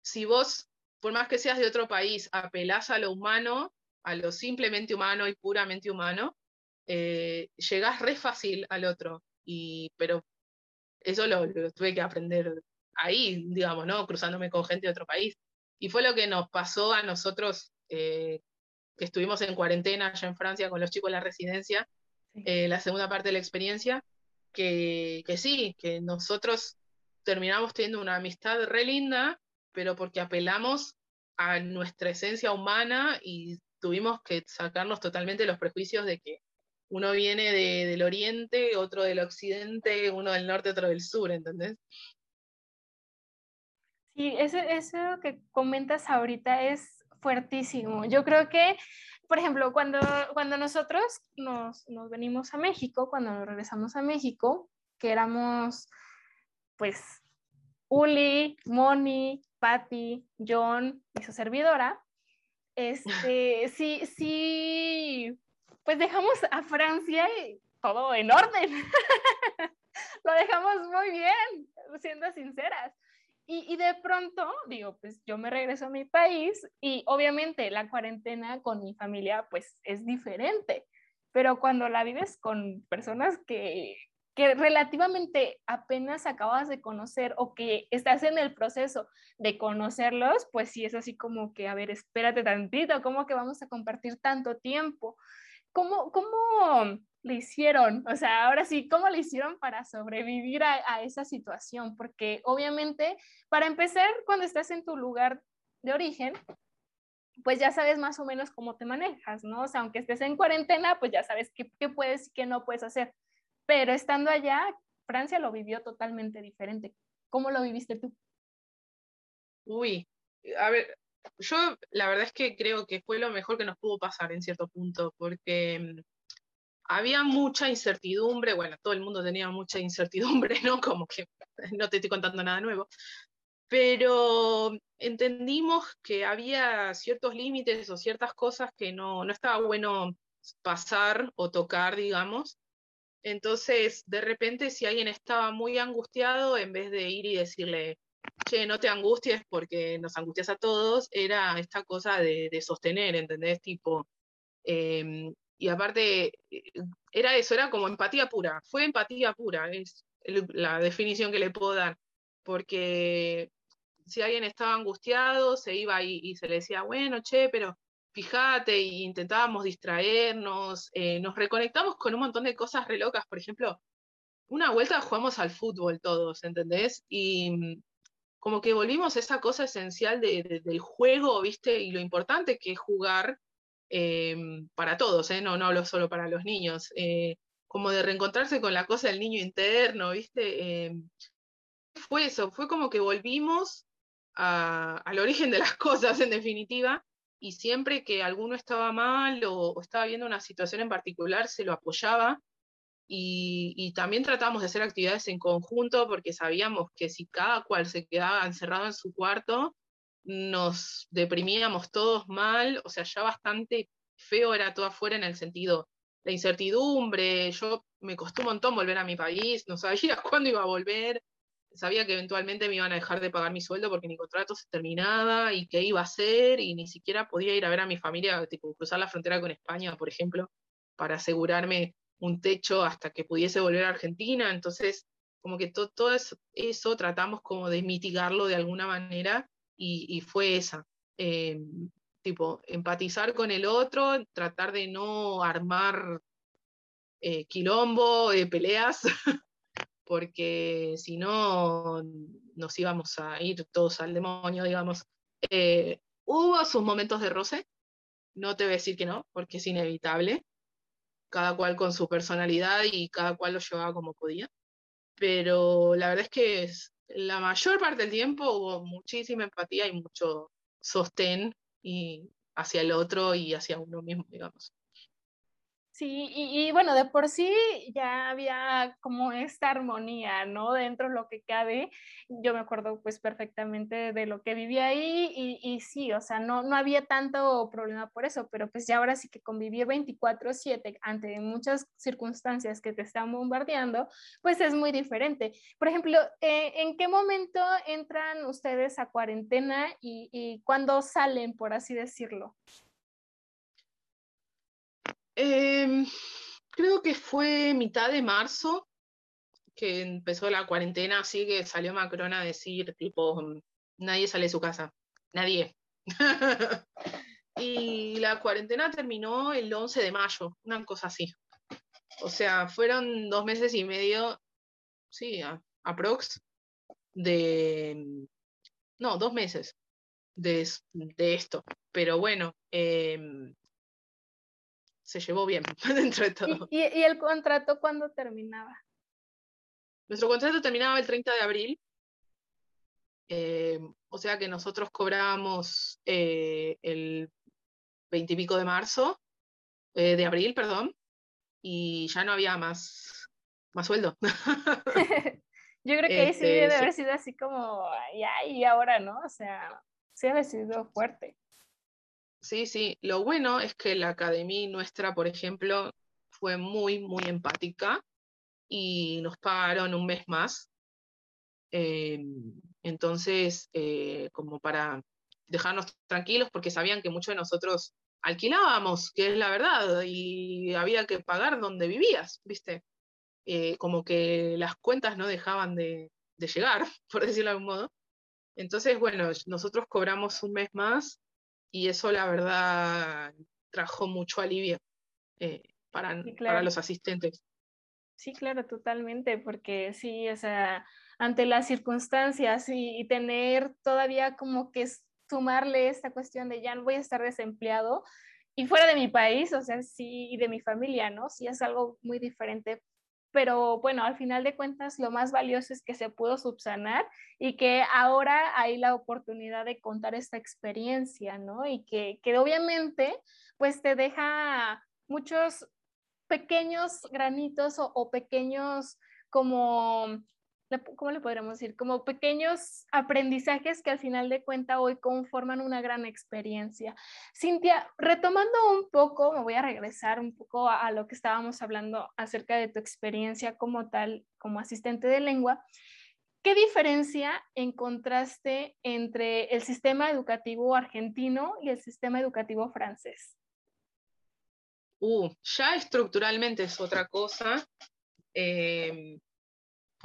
si vos, por más que seas de otro país, apelás a lo humano, a lo simplemente humano y puramente humano, eh, llegás re fácil al otro, y, pero eso lo, tuve que aprender ahí, digamos, ¿no? Cruzándome con gente de otro país. Y fue lo que nos pasó a nosotros eh, que estuvimos en cuarentena allá en Francia con los chicos de la residencia, eh, la segunda parte de la experiencia, que, que sí, que nosotros terminamos teniendo una amistad re linda, pero porque apelamos a nuestra esencia humana y tuvimos que sacarnos totalmente los prejuicios de que uno viene del oriente, otro del occidente, uno del norte, otro del sur, ¿entendés? Sí, eso, eso que comentas ahorita es fuertísimo. Yo creo que, por ejemplo, cuando, cuando nosotros nos, nos venimos a México, cuando regresamos a México, que éramos, pues, Uli, Moni, Patty, John y su servidora, este, sí, sí, pues dejamos a Francia y todo en orden. Lo dejamos muy bien, siendo sinceras. Y, y, de pronto, digo, pues yo me regreso a mi país y obviamente la cuarentena con mi familia pues es diferente, pero cuando la vives con personas que, que relativamente apenas acabas de conocer o que estás en el proceso de conocerlos, pues sí es así como que, a ver, espérate tantito, ¿cómo que vamos a compartir tanto tiempo? ¿cómo, cómo le hicieron? O sea, ahora sí, ¿cómo le hicieron para sobrevivir a, esa situación? Porque obviamente, para empezar, cuando estás en tu lugar de origen, pues ya sabes más o menos cómo te manejas, ¿no? O sea, aunque estés en cuarentena, pues ya sabes qué, qué puedes y qué no puedes hacer. Pero estando allá, Francia lo vivió totalmente diferente. ¿Cómo lo viviste tú? Uy, a ver, yo la verdad es que creo que fue lo mejor que nos pudo pasar en cierto punto, porque mm, había mucha incertidumbre, bueno, todo el mundo tenía mucha incertidumbre, ¿no? Como que no te estoy contando nada nuevo, pero entendimos que había ciertos límites o ciertas cosas que no, no estaba bueno pasar o tocar, digamos. Entonces, de repente, si alguien estaba muy angustiado, en vez de ir y decirle, che, no te angusties porque nos angustias a todos, era esta cosa de, sostener, ¿entendés? Tipo, em, y aparte, eh, era eso, era como empatía pura, fue empatía pura, es la definición que le puedo dar, porque si alguien estaba angustiado, se iba y, se le decía, bueno, che, pero fíjate, y intentábamos distraernos, eh, nos reconectamos con un montón de cosas re locas, por ejemplo, una vuelta jugamos al fútbol todos, ¿entendés? Y como que volvimos a esa cosa esencial del juego, ¿viste? Y lo importante que es jugar em, para todos, ¿eh? No, no hablo solo para los niños. Eh, como de reencontrarse con la cosa del niño interno, ¿viste? Em, fue eso, fue como que volvimos al origen de las cosas, en definitiva, y siempre que alguno estaba mal o estaba viendo una situación en particular, se lo apoyaba. Y, también tratamos de hacer actividades en conjunto porque sabíamos que si cada cual se quedaba encerrado en su cuarto, nos deprimíamos todos mal, o sea, ya bastante feo era todo afuera en el sentido, la incertidumbre, yo me costó un montón volver a mi país, no sabía cuándo iba a volver, sabía que eventualmente me iban a dejar de pagar mi sueldo porque mi contrato se terminaba y qué iba a hacer y ni siquiera podía ir a ver a mi familia, tipo cruzar la frontera con España, por ejemplo, para asegurarme un techo hasta que pudiese volver a Argentina, entonces como que todo eso, tratamos como de mitigarlo de alguna manera y, fue esa, eh, tipo, empatizar con el otro, tratar de no armar eh, quilombo, eh, peleas, porque si no nos íbamos a ir todos al demonio, digamos. Eh, hubo sus momentos de roce, no te voy a decir que no, porque es inevitable, cada cual con su personalidad y cada cual lo llevaba como podía, pero la verdad es que la mayor parte del tiempo hubo muchísima empatía y mucho sostén y hacia el otro y hacia uno mismo, digamos. Sí, y, bueno, de por sí ya había como esta armonía, ¿no? Dentro de lo que cabe. Yo me acuerdo pues perfectamente de lo que vivía ahí y, y sí, o sea, no, no había tanto problema por eso, pero pues ya ahora sí que convivir 24/7 ante muchas circunstancias que te están bombardeando, pues es muy diferente. Por ejemplo, eh, ¿en qué momento entran ustedes a cuarentena y, y cuándo salen, por así decirlo? Em, creo que fue mitad de marzo que empezó la cuarentena, así que salió Macron a decir, tipo, nadie sale de su casa, nadie. y la cuarentena terminó el 11 de mayo, una cosa así. O sea, fueron dos meses y medio, sí, aprox, de... No, dos meses de, esto. Pero bueno, eh, se llevó bien dentro de todo. ¿Y, el contrato cuándo terminaba? Nuestro contrato terminaba el 30 de abril, eh, o sea que nosotros cobrábamos eh, el 20 y pico de marzo, eh, de abril, perdón, y ya no había más, más sueldo. Yo creo que ahí sí este, debe haber sido así como, ya, y ahora, ¿no? O sea, sí ha sido fuerte. Sí, sí. Lo bueno es que la academia nuestra, por ejemplo, fue muy, muy empática y nos pagaron un mes más. Eh, entonces, eh, como para dejarnos tranquilos, porque sabían que muchos de nosotros alquilábamos, que es la verdad, y había que pagar donde vivías, ¿viste? Eh, como que las cuentas no dejaban de, de llegar, por decirlo de algún modo. Entonces, bueno, nosotros cobramos un mes más y eso la verdad trajo mucho alivio eh, para, para los asistentes. Sí, claro, totalmente, porque sí, o sea, ante las circunstancias y, tener todavía como que sumarle esta cuestión de ya no voy a estar desempleado y fuera de mi país, o sea, sí, y de mi familia, ¿no? Sí es algo muy diferente pero bueno, al final de cuentas lo más valioso es que se pudo subsanar y que ahora hay la oportunidad de contar esta experiencia, ¿no? Y que, que obviamente pues te deja muchos pequeños granitos o, o pequeños como ¿cómo le podríamos decir? Como pequeños aprendizajes que al final de cuenta hoy conforman una gran experiencia. Cintia, retomando un poco, me voy a regresar un poco a, lo que estábamos hablando acerca de tu experiencia como tal, como asistente de lengua. ¿Qué diferencia encontraste entre el sistema educativo argentino y el sistema educativo francés? Uh, ya estructuralmente es otra cosa. Eh,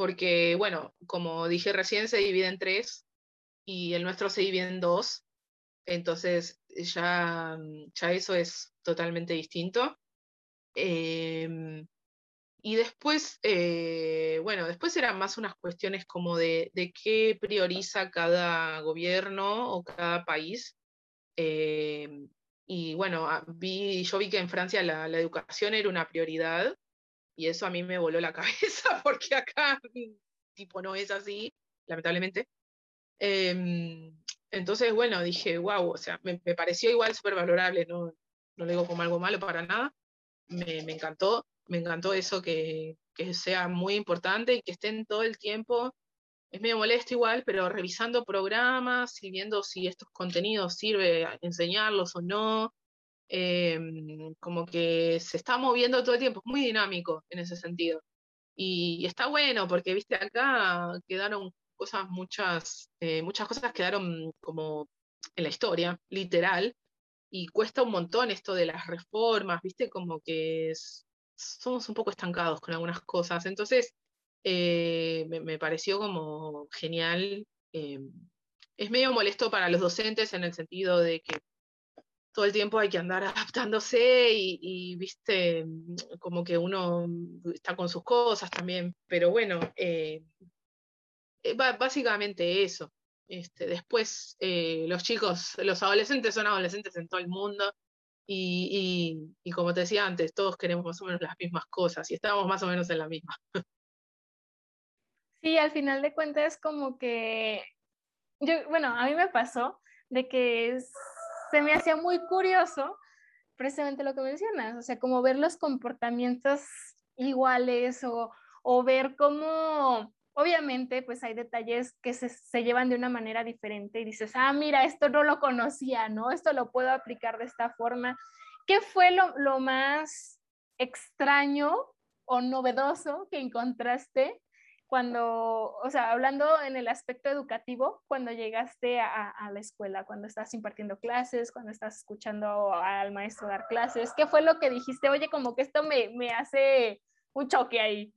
porque, bueno, como dije recién, se divide en tres y el nuestro se divide en dos, entonces ya, ya eso es totalmente distinto. Em, y después, eh, bueno, después eran más unas cuestiones como de, qué prioriza cada gobierno o cada país. Em, y bueno, vi, yo vi que en Francia la educación era una prioridad y eso a mí me voló la cabeza porque acá, tipo, no es así, lamentablemente. Em, entonces, bueno, dije, wow, o sea, me, pareció igual súper valorable, no, no lo digo como algo malo para nada. Me, me encantó, me encantó eso que, que, sea muy importante y que estén todo el tiempo. Es medio molesto igual, pero revisando programas y viendo si estos contenidos sirve enseñarlos o no. Em, como que se está moviendo todo el tiempo, es muy dinámico en ese sentido. Y, está bueno, porque viste, acá quedaron cosas, muchas, eh, muchas cosas quedaron como en la historia, literal, y cuesta un montón esto de las reformas, viste, como que somos un poco estancados con algunas cosas. Entonces, eh, me, pareció como genial. Em, es medio molesto para los docentes en el sentido de que todo el tiempo hay que andar adaptándose y, viste, como que uno está con sus cosas también, pero bueno, eh, eh, básicamente eso. Este, después eh, los chicos, los adolescentes son adolescentes en todo el mundo y, como te decía antes, todos queremos más o menos las mismas cosas y estamos más o menos en la misma. Sí, al final de cuentas como que, yo, bueno, a mí me pasó de que se me hacía muy curioso precisamente lo que mencionas, o sea, como ver los comportamientos iguales o, o ver cómo, obviamente, pues hay detalles que se, se, llevan de una manera diferente y dices, ah, mira, esto no lo conocía, ¿no? Esto lo puedo aplicar de esta forma. ¿Qué fue lo, lo más extraño o novedoso que encontraste cuando, o sea, hablando en el aspecto educativo, cuando llegaste a, la escuela, cuando estás impartiendo clases, cuando estás escuchando al maestro dar clases, ¿qué fue lo que dijiste? Oye, como que esto me, me hace un choque ahí.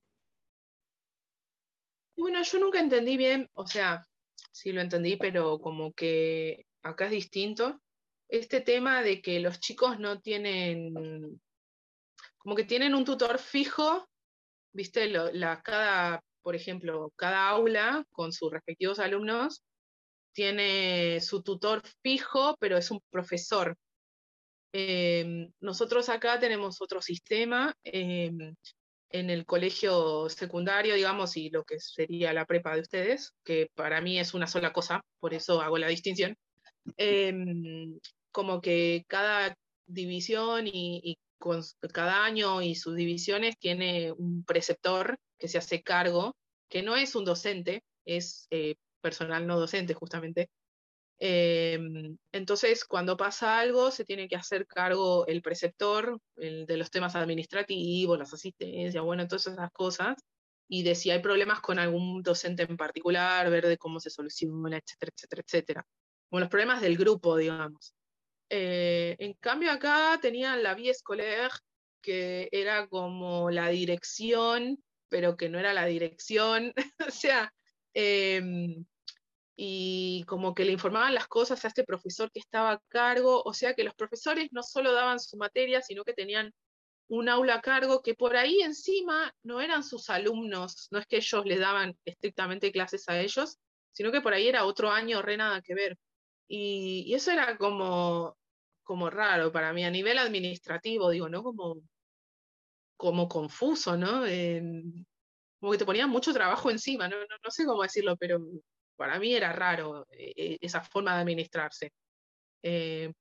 Bueno, yo nunca entendí bien, o sea, sí lo entendí, pero como que acá es distinto. Este tema de que los chicos no tienen, como que tienen un tutor fijo, viste, la, cada por ejemplo, cada aula con sus respectivos alumnos tiene su tutor fijo, pero es un profesor. Em, nosotros acá tenemos otro sistema em, en el colegio secundario, digamos, y lo que sería la prepa de ustedes, que para mí es una sola cosa, por eso hago la distinción. Em, como que cada división y, cada año y sus divisiones tiene un preceptor que se hace cargo, que no es un docente, es eh, personal no docente justamente. Em, entonces, cuando pasa algo, se tiene que hacer cargo el preceptor de los temas administrativos, las asistencias, bueno, todas esas cosas, y de si hay problemas con algún docente en particular, ver de cómo se soluciona, etcétera, etcétera, etcétera. Como los problemas del grupo, digamos. Eh, en cambio, acá tenían la vie scolaire, que era como la dirección pero que no era la dirección, o sea, em, y como que le informaban las cosas a este profesor que estaba a cargo, o sea que los profesores no solo daban su materia, sino que tenían un aula a cargo que por ahí encima no eran sus alumnos, no es que ellos les daban estrictamente clases a ellos, sino que por ahí era otro año re nada que ver. Y eso era como, como raro para mí a nivel administrativo, digo, ¿no? Como como confuso, ¿no? como que te ponían mucho trabajo encima, no, no, sé cómo decirlo, pero para mí era raro eh, eh, esa forma de administrarse. Eh,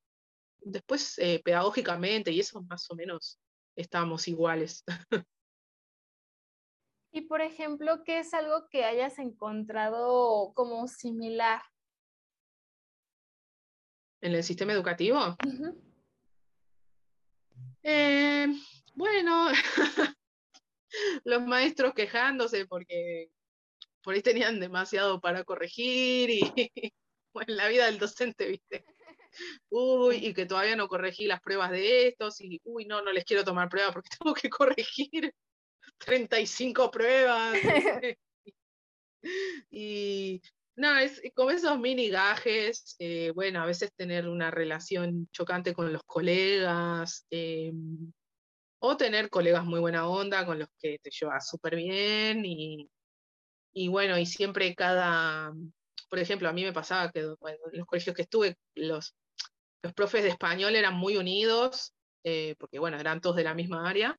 después, pedagógicamente, y eso más o menos estábamos iguales. Y por ejemplo, ¿qué es algo que hayas encontrado como similar? ¿En el sistema educativo? Bueno, los maestros quejándose porque por ahí tenían demasiado para corregir y bueno, la vida del docente, ¿viste? Uy, y que todavía no corregí las pruebas de estos y uy, no, no les quiero tomar pruebas porque tengo que corregir 35 pruebas. y no, es como esos mini gajes, eh, bueno, a veces tener una relación chocante con los colegas, eh, o tener colegas muy buena onda con los que te llevas súper bien y, bueno, y siempre cada, por ejemplo, a mí me pasaba que en los colegios que estuve, los, los profes de español eran muy unidos, eh, porque bueno, eran todos de la misma área.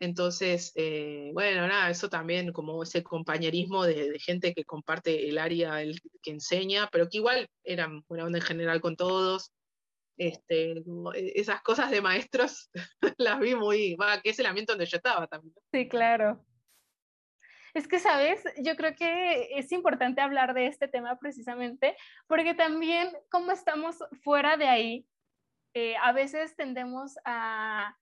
Entonces, eh, bueno, nada, eso también como ese compañerismo de, gente que comparte el área el, que enseña, pero que igual eran buena onda en general con todos. Este, e, esas cosas de maestros las vi muy, va, que es el ambiente donde yo estaba también. Sí, claro. Es que, ¿sabes? Yo creo que es importante hablar de este tema precisamente porque también como estamos fuera de ahí, eh, a veces tendemos a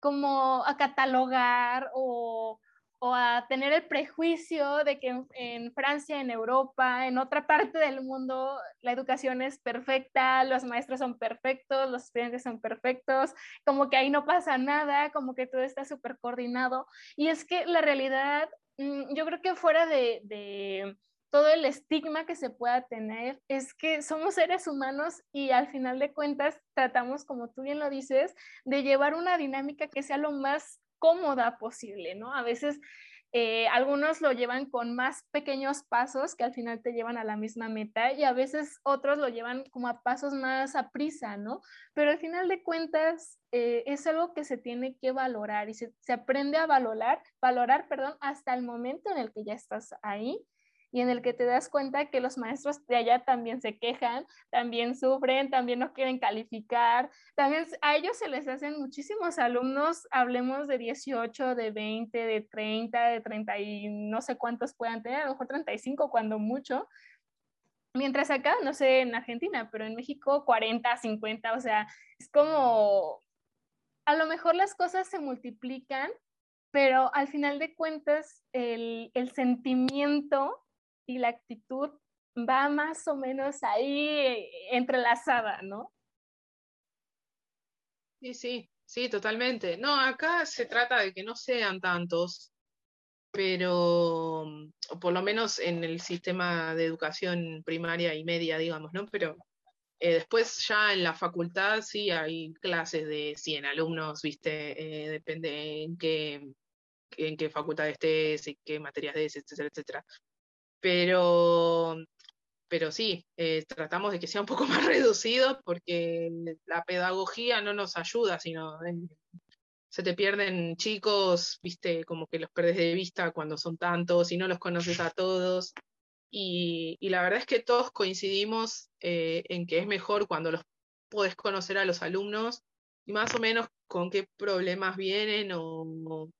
como a catalogar o o a tener el prejuicio de que en, Francia, en Europa, en otra parte del mundo, la educación es perfecta, los maestros son perfectos, los estudiantes son perfectos, como que ahí no pasa nada, como que todo está súper coordinado. Y es que la realidad, mm, yo creo que fuera de, todo el estigma que se pueda tener, es que somos seres humanos y al final de cuentas tratamos, como tú bien lo dices, de llevar una dinámica que sea lo más cómoda posible, ¿no? A veces eh, algunos lo llevan con más pequeños pasos que al final te llevan a la misma meta y a veces otros lo llevan como a pasos más a prisa, ¿no? Pero al final de cuentas eh, es algo que se tiene que valorar y se, se aprende a valorar, valorar, perdón, hasta el momento en el que ya estás ahí y en el que te das cuenta que los maestros de allá también se quejan, también sufren, también no quieren calificar, también a ellos se les hacen muchísimos alumnos, hablemos de 18, de 20, de 30, de 30 y no sé cuántos puedan tener, a lo mejor 35 cuando mucho. Mientras acá, no sé en Argentina, pero en México 40, 50, o sea, es como, a lo mejor las cosas se multiplican, pero al final de cuentas el, el sentimiento y la actitud va más o menos ahí entrelazada, ¿no? Sí, sí, sí, totalmente. No, acá se trata de que no sean tantos, pero por lo menos en el sistema de educación primaria y media, digamos, ¿no? Pero eh, después ya en la facultad sí hay clases de 100 alumnos, ¿viste? Eh, depende en qué, en qué facultad estés, y qué materias des, etcétera, etcétera pero, pero sí, eh, tratamos de que sea un poco más reducido porque la pedagogía no nos ayuda, sino se te pierden chicos, viste, como que los perdes de vista cuando son tantos y no los conoces a todos. Y, la verdad es que todos coincidimos eh, en que es mejor cuando los puedes conocer a los alumnos y más o menos con qué problemas vienen o,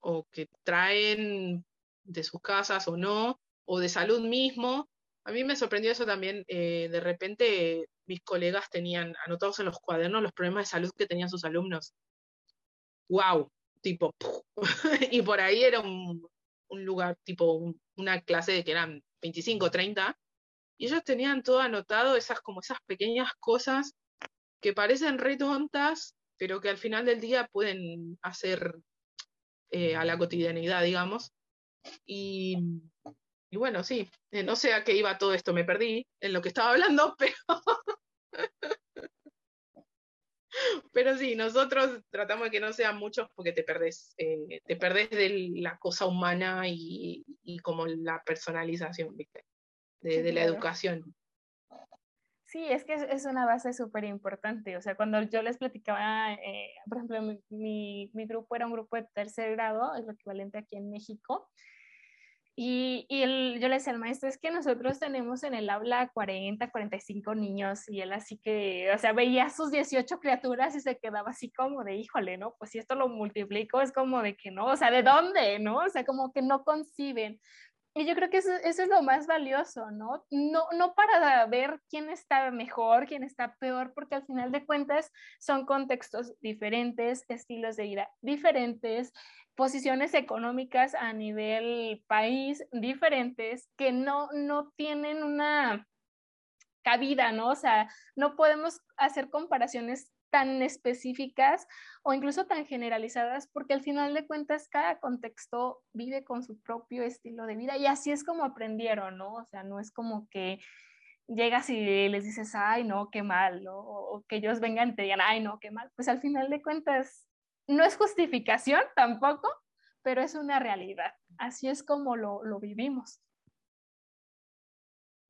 o que traen de sus casas o no, o de salud mismo. A mí me sorprendió eso también. Eh, de repente mis colegas tenían anotados en los cuadernos los problemas de salud que tenían sus alumnos. ¡Wow! Tipo, y por ahí era un, lugar, tipo una clase de que eran 25, 30, y ellos tenían todo anotado, esas como esas pequeñas cosas que parecen re tontas, pero que al final del día pueden hacer eh, a la cotidianidad, digamos. Y, y bueno, sí, eh, no sé a qué iba todo esto, me perdí en lo que estaba hablando, pero... pero sí, nosotros tratamos de que no sean muchos porque te perdés, eh, te perdés de la cosa humana y, como la personalización, ¿viste? De, la educación. Sí, es que es una base súper importante. O sea, cuando yo les platicaba, eh, por ejemplo, mi, mi, grupo era un grupo de tercer grado, es lo equivalente aquí en México, y, y yo le decía al maestro, es que nosotros tenemos en el aula 40, 45 niños y él así que, o sea, veía sus 18 criaturas y se quedaba así como de, híjole, ¿no? Pues si esto lo multiplico es como de que no, o sea, ¿de dónde, no? O sea, como que no conciben. Y yo creo que eso, eso, es lo más valioso, ¿no? ¿no? No para ver quién está mejor, quién está peor, porque al final de cuentas son contextos diferentes, estilos de vida diferentes, posiciones económicas a nivel país diferentes que no, no tienen una cabida, ¿no? O sea, no podemos hacer comparaciones tan específicas o incluso tan generalizadas, porque al final de cuentas cada contexto vive con su propio estilo de vida y así es como aprendieron, ¿no? O sea, no es como que llegas y les dices, ay, no, qué mal. O que ellos vengan y te digan, ay, no, qué mal. Pues al final de cuentas no es justificación tampoco, pero es una realidad. Así es como lo, vivimos.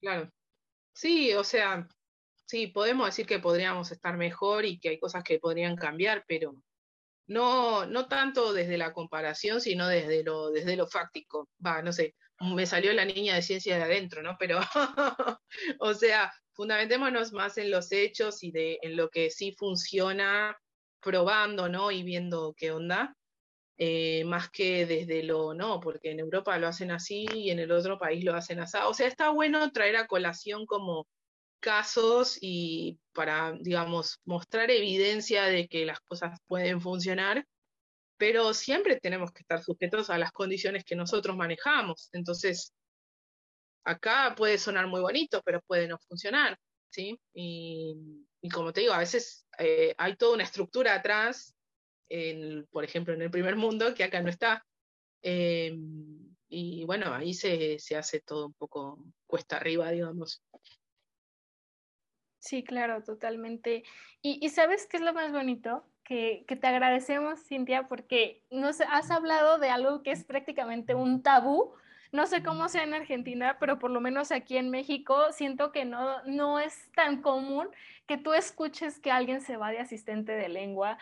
Claro. Sí, o sea, sí, podemos decir que podríamos estar mejor y que hay cosas que podrían cambiar, pero no, no tanto desde la comparación, sino desde lo, desde lo fáctico. Va, no sé, me salió la niña de ciencia de adentro, ¿no? Pero, o sea, fundamentémonos más en los hechos y de, en lo que sí funciona probando, ¿no? Y viendo qué onda, eh, más que desde lo, no, porque en Europa lo hacen así y en el otro país lo hacen así. O sea, está bueno traer a colación como casos y para, digamos, mostrar evidencia de que las cosas pueden funcionar, pero siempre tenemos que estar sujetos a las condiciones que nosotros manejamos. Entonces, acá puede sonar muy bonito, pero puede no funcionar, ¿sí? Y, y como te digo, a veces eh, hay toda una estructura atrás, por ejemplo, en el primer mundo, que acá no está. Eh, y bueno, ahí se, se hace todo un poco cuesta arriba, digamos. Sí, claro, totalmente. Y, sabes qué es lo más bonito? Que, te agradecemos, Cintia, porque nos has hablado de algo que es prácticamente un tabú. No sé cómo sea en Argentina, pero por lo menos aquí en México siento que no, no es tan común que tú escuches que alguien se va de asistente de lengua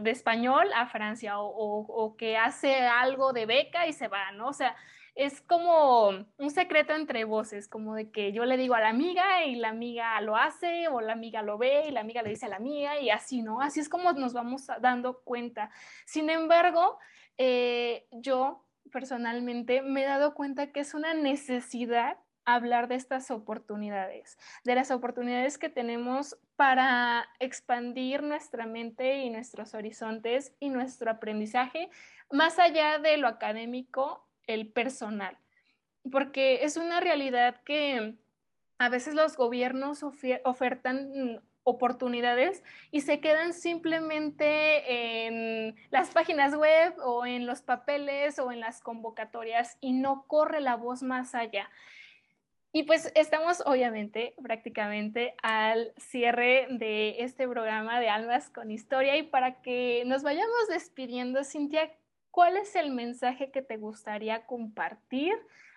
de español a Francia o, o, que hace algo de beca y se va, ¿no? O sea, es como un secreto entre voces, como de que yo le digo a la amiga y la amiga lo hace, o la amiga lo ve y la amiga le dice a la amiga, y así, ¿no? Así es como nos vamos dando cuenta. Sin embargo, eh, yo personalmente me he dado cuenta que es una necesidad hablar de estas oportunidades, de las oportunidades que tenemos para expandir nuestra mente y nuestros horizontes y nuestro aprendizaje más allá de lo académico el personal, porque es una realidad que a veces los gobiernos ofertan oportunidades y se quedan simplemente en las páginas web o en los papeles o en las convocatorias y no corre la voz más allá. Y pues estamos obviamente prácticamente al cierre de este programa de Almas con Historia y para que nos vayamos despidiendo, Cintia, ¿cuál es el mensaje que te gustaría compartir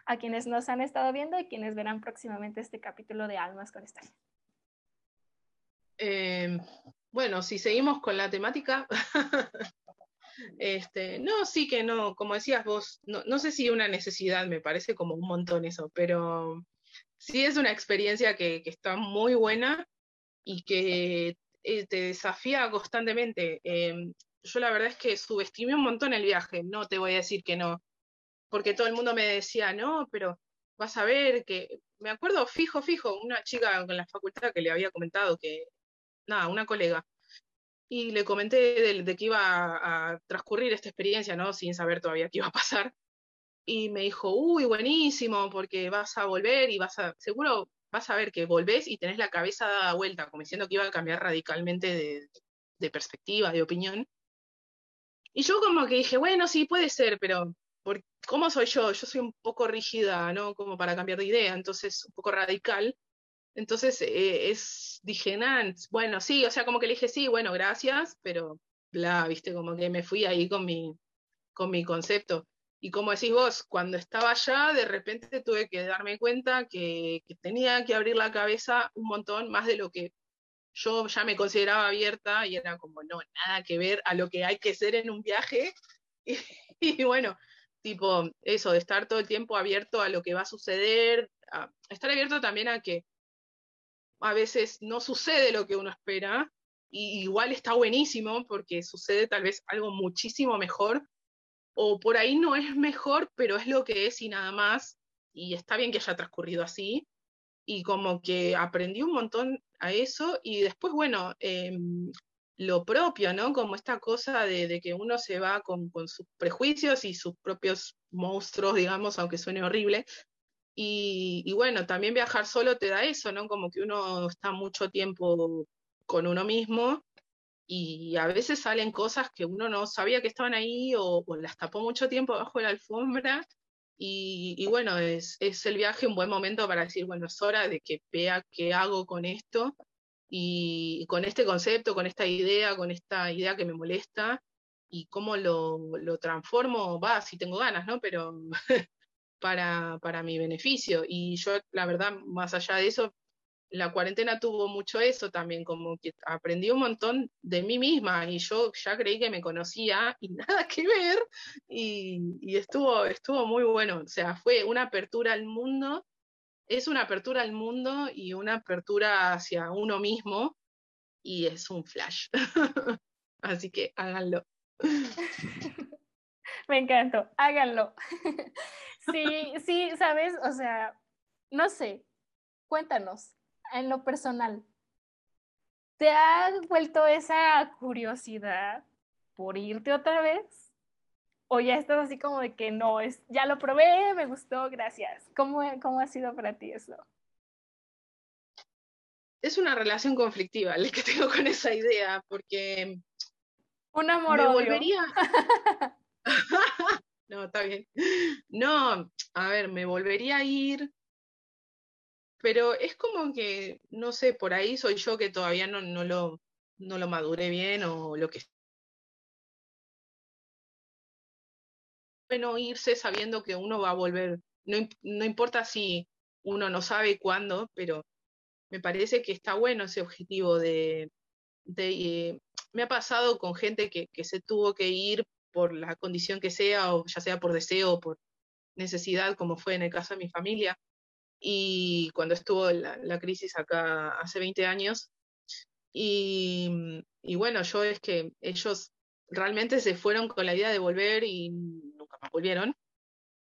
a quienes nos han estado viendo y quienes verán próximamente este capítulo de Almas con Historia? Em, bueno, si seguimos con la temática, este, no, sí que no, como decías vos, no, sé si una necesidad, me parece como un montón eso, pero sí es una experiencia que, está muy buena y que eh, te desafía constantemente. Em, yo la verdad es que subestimé un montón el viaje, no te voy a decir que no, porque todo el mundo me decía, no, pero vas a ver que, me acuerdo fijo, fijo, una chica en la facultad que le había comentado que, nada, una colega, y le comenté de, que iba a, transcurrir esta experiencia, ¿no? Sin saber todavía qué iba a pasar. Y me dijo, uy, buenísimo, porque vas a volver y vas a, seguro vas a ver que volvés y tenés la cabeza dada vuelta, como diciendo que iba a cambiar radicalmente de, de perspectiva, de opinión. Y yo como que dije, bueno, sí, puede ser, pero por, ¿cómo soy yo? Yo soy un poco rígida, ¿no? Como para cambiar de idea, entonces un poco radical. Entonces eh, es, dije, nada, bueno, sí, o sea, como que le dije, sí, bueno, gracias, pero bla, viste, como que me fui ahí con mi, con mi concepto. Y como decís vos, cuando estaba allá, de repente tuve que darme cuenta que, que tenía que abrir la cabeza un montón más de lo que yo ya me consideraba abierta y era como, no, nada que ver a lo que hay que ser en un viaje. Y, bueno, tipo, eso, de estar todo el tiempo abierto a lo que va a suceder, estar abierto también a que a veces no sucede lo que uno espera, y igual está buenísimo porque sucede tal vez algo muchísimo mejor, o por ahí no es mejor, pero es lo que es y nada más, y está bien que haya transcurrido así, y como que aprendí un montón a eso y después, bueno, em, lo propio, ¿no? Como esta cosa de, que uno se va con, sus prejuicios y sus propios monstruos, digamos, aunque suene horrible. Y, bueno, también viajar solo te da eso, ¿no? Como que uno está mucho tiempo con uno mismo y a veces salen cosas que uno no sabía que estaban ahí o, o las tapó mucho tiempo bajo la alfombra y, bueno, es, el viaje un buen momento para decir, bueno, es hora de que vea qué hago con esto y, con este concepto, con esta idea, con esta idea que me molesta y cómo lo, lo transformo, va, si tengo ganas, ¿no? Pero para, para mi beneficio. Y yo, la verdad, más allá de eso, la cuarentena tuvo mucho eso también, como que aprendí un montón de mí misma y yo ya creí que me conocía y nada que ver y, estuvo, estuvo muy bueno, o sea, fue una apertura al mundo, es una apertura al mundo y una apertura hacia uno mismo y es un flash. Así que háganlo. Me encantó, háganlo. Sí, sí, sabes, o sea, no sé, cuéntanos, en lo personal, ¿te ha vuelto esa curiosidad por irte otra vez? ¿O ya estás así como de que no, es, ya lo probé, me gustó, gracias? ¿Cómo, cómo ha sido para ti eso? Es una relación conflictiva la que tengo con esa idea, porque un amor me volvería no, está bien. No, a ver, me volvería a ir, pero es como que, no sé, por ahí soy yo que todavía no, no, lo, no lo maduré bien o lo que bueno irse sabiendo que uno va a volver. No, no, importa si uno no sabe cuándo, pero me parece que está bueno ese objetivo de... de eh, me ha pasado con gente que, que, se tuvo que ir por la condición que sea, o ya sea por deseo o por necesidad, como fue en el caso de mi familia. Y cuando estuvo la, la crisis acá hace 20 años, y, y, bueno, yo es que ellos realmente se fueron con la idea de volver y nunca más volvieron.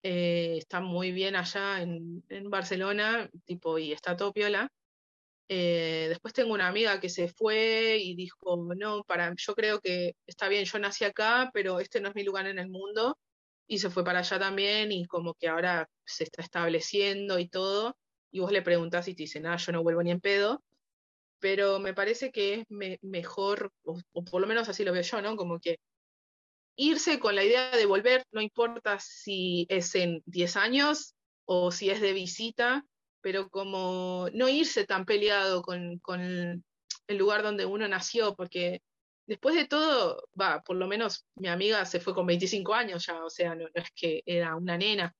Eh, están muy bien allá en, en, Barcelona, tipo, y está todo piola. Eh, después tengo una amiga que se fue y dijo, no, para, yo creo que está bien, yo nací acá, pero este no es mi lugar en el mundo. Y se fue para allá también y como que ahora se está estableciendo y todo. Y vos le preguntás y te dice, nada, yo no vuelvo ni en pedo. Pero me parece que es me, mejor, o, o por lo menos así lo veo yo, ¿no? Como que irse con la idea de volver, no importa si es en 10 años o si es de visita, pero como no irse tan peleado con, con el lugar donde uno nació, porque después de todo, va, por lo menos mi amiga se fue con 25 años ya, o sea, no, es que era una nena.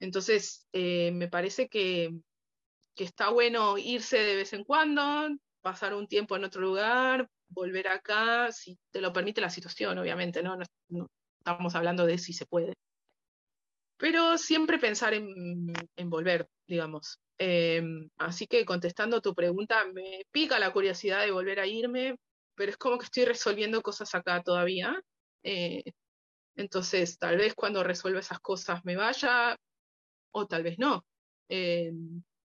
Entonces, eh, me parece que, que está bueno irse de vez en cuando, pasar un tiempo en otro lugar, volver acá, si te lo permite la situación, obviamente, no estamos hablando de si se puede. Pero siempre pensar en, en volver, digamos. Eh, así que contestando tu pregunta, me pica la curiosidad de volver a irme, pero es como que estoy resolviendo cosas acá todavía. Eh, entonces, tal vez cuando resuelva esas cosas me vaya, o tal vez no. Eh,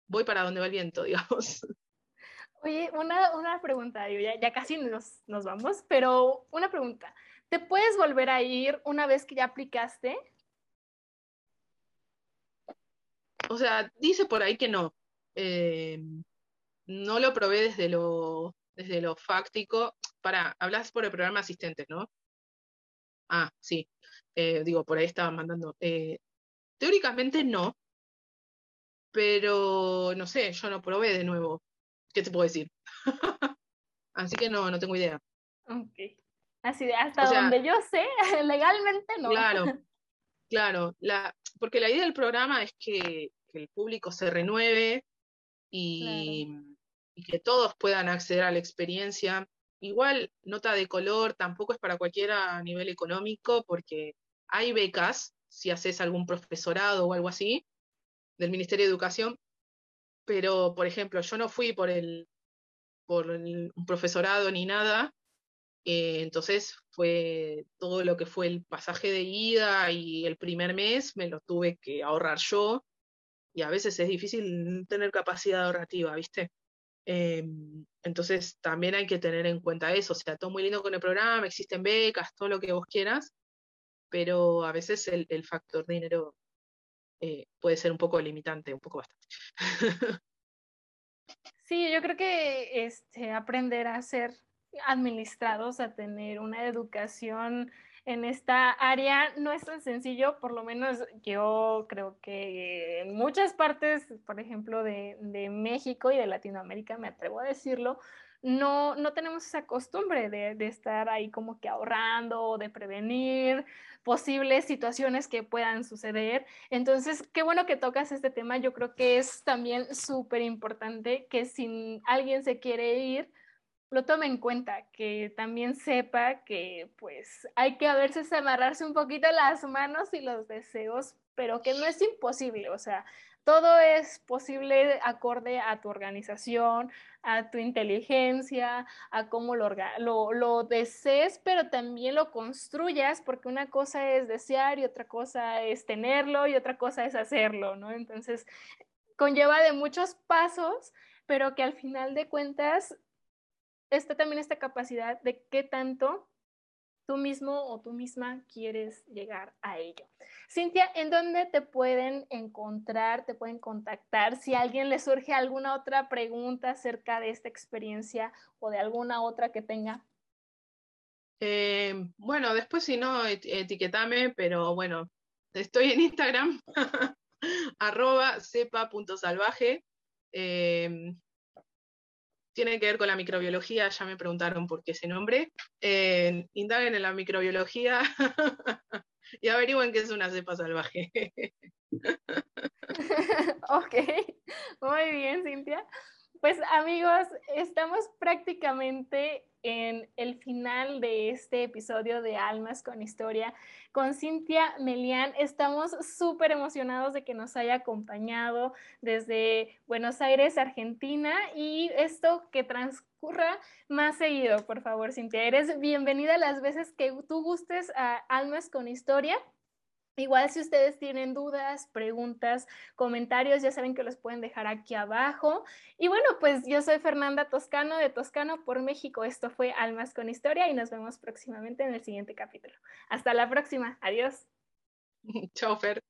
voy para donde va el viento, digamos. Oye, una, una pregunta, ya, ya casi nos, nos vamos, pero una pregunta. ¿Te puedes volver a ir una vez que ya aplicaste? O sea, dice por ahí que no. Eh, no lo probé desde lo, desde lo fáctico. Para, hablas por el programa asistente, ¿no? Ah, sí. Eh, digo, por ahí estaba mandando. Eh, teóricamente no, pero no sé, yo no probé de nuevo. ¿Qué te puedo decir? Así que no, no tengo idea. Ok. Así de hasta o sea, donde yo sé, legalmente no. Claro, claro. La, porque la idea del programa es que, que el público se renueve y, claro. Y, que todos puedan acceder a la experiencia. Igual, nota de color tampoco es para cualquiera a nivel económico, porque hay becas, si haces algún profesorado o algo así, del Ministerio de Educación, pero, por ejemplo, yo no fui por el por un profesorado ni nada, eh, entonces fue todo lo que fue el pasaje de ida y el primer mes me lo tuve que ahorrar yo, y a veces es difícil tener capacidad ahorrativa, ¿viste? Eh, entonces también hay que tener en cuenta eso, o sea, todo muy lindo con el programa, existen becas, todo lo que vos quieras, pero a veces el, el factor dinero eh, puede ser un poco limitante, un poco bastante. sí, yo creo que este, aprender a ser administrados, a tener una educación en esta área no es tan sencillo, por lo menos yo creo que en muchas partes, por ejemplo, de, de México y de Latinoamérica, me atrevo a decirlo, no, no tenemos esa costumbre de, de, estar ahí como que ahorrando o de prevenir posibles situaciones que puedan suceder. Entonces, qué bueno que tocas este tema. Yo creo que es también súper importante que si alguien se quiere ir, lo tome en cuenta, que también sepa que pues hay que a veces amarrarse un poquito las manos y los deseos, pero que no es imposible, o sea, todo es posible acorde a tu organización, a tu inteligencia, a cómo lo, lo, lo, desees, pero también lo construyas, porque una cosa es desear y otra cosa es tenerlo y otra cosa es hacerlo, ¿no? Entonces, conlleva de muchos pasos, pero que al final de cuentas está también esta capacidad de qué tanto tú mismo o tú misma quieres llegar a ello. Cintia, ¿en dónde te pueden encontrar, te pueden contactar? Si a alguien le surge alguna otra pregunta acerca de esta experiencia o de alguna otra que tenga. Eh, bueno, después si no, etiquetame, pero bueno, estoy en Instagram, arroba cepa.salvaje. tiene que ver con la microbiología, ya me preguntaron por qué ese nombre. Indaguen en la microbiología y averigüen qué es una cepa salvaje. ok, muy bien, Cintia. Pues amigos, estamos prácticamente en el final de este episodio de Almas con Historia con Cintia Melián. Estamos súper emocionados de que nos haya acompañado desde Buenos Aires, Argentina, y esto que transcurra más seguido, por favor, Cintia. Eres bienvenida las veces que tú gustes a Almas con Historia. Igual si ustedes tienen dudas, preguntas, comentarios, ya saben que los pueden dejar aquí abajo. Y bueno, pues yo soy Fernanda Toscano de Toscano por México. Esto fue Almas con Historia y nos vemos próximamente en el siguiente capítulo. Hasta la próxima. Adiós. Chao, Fer.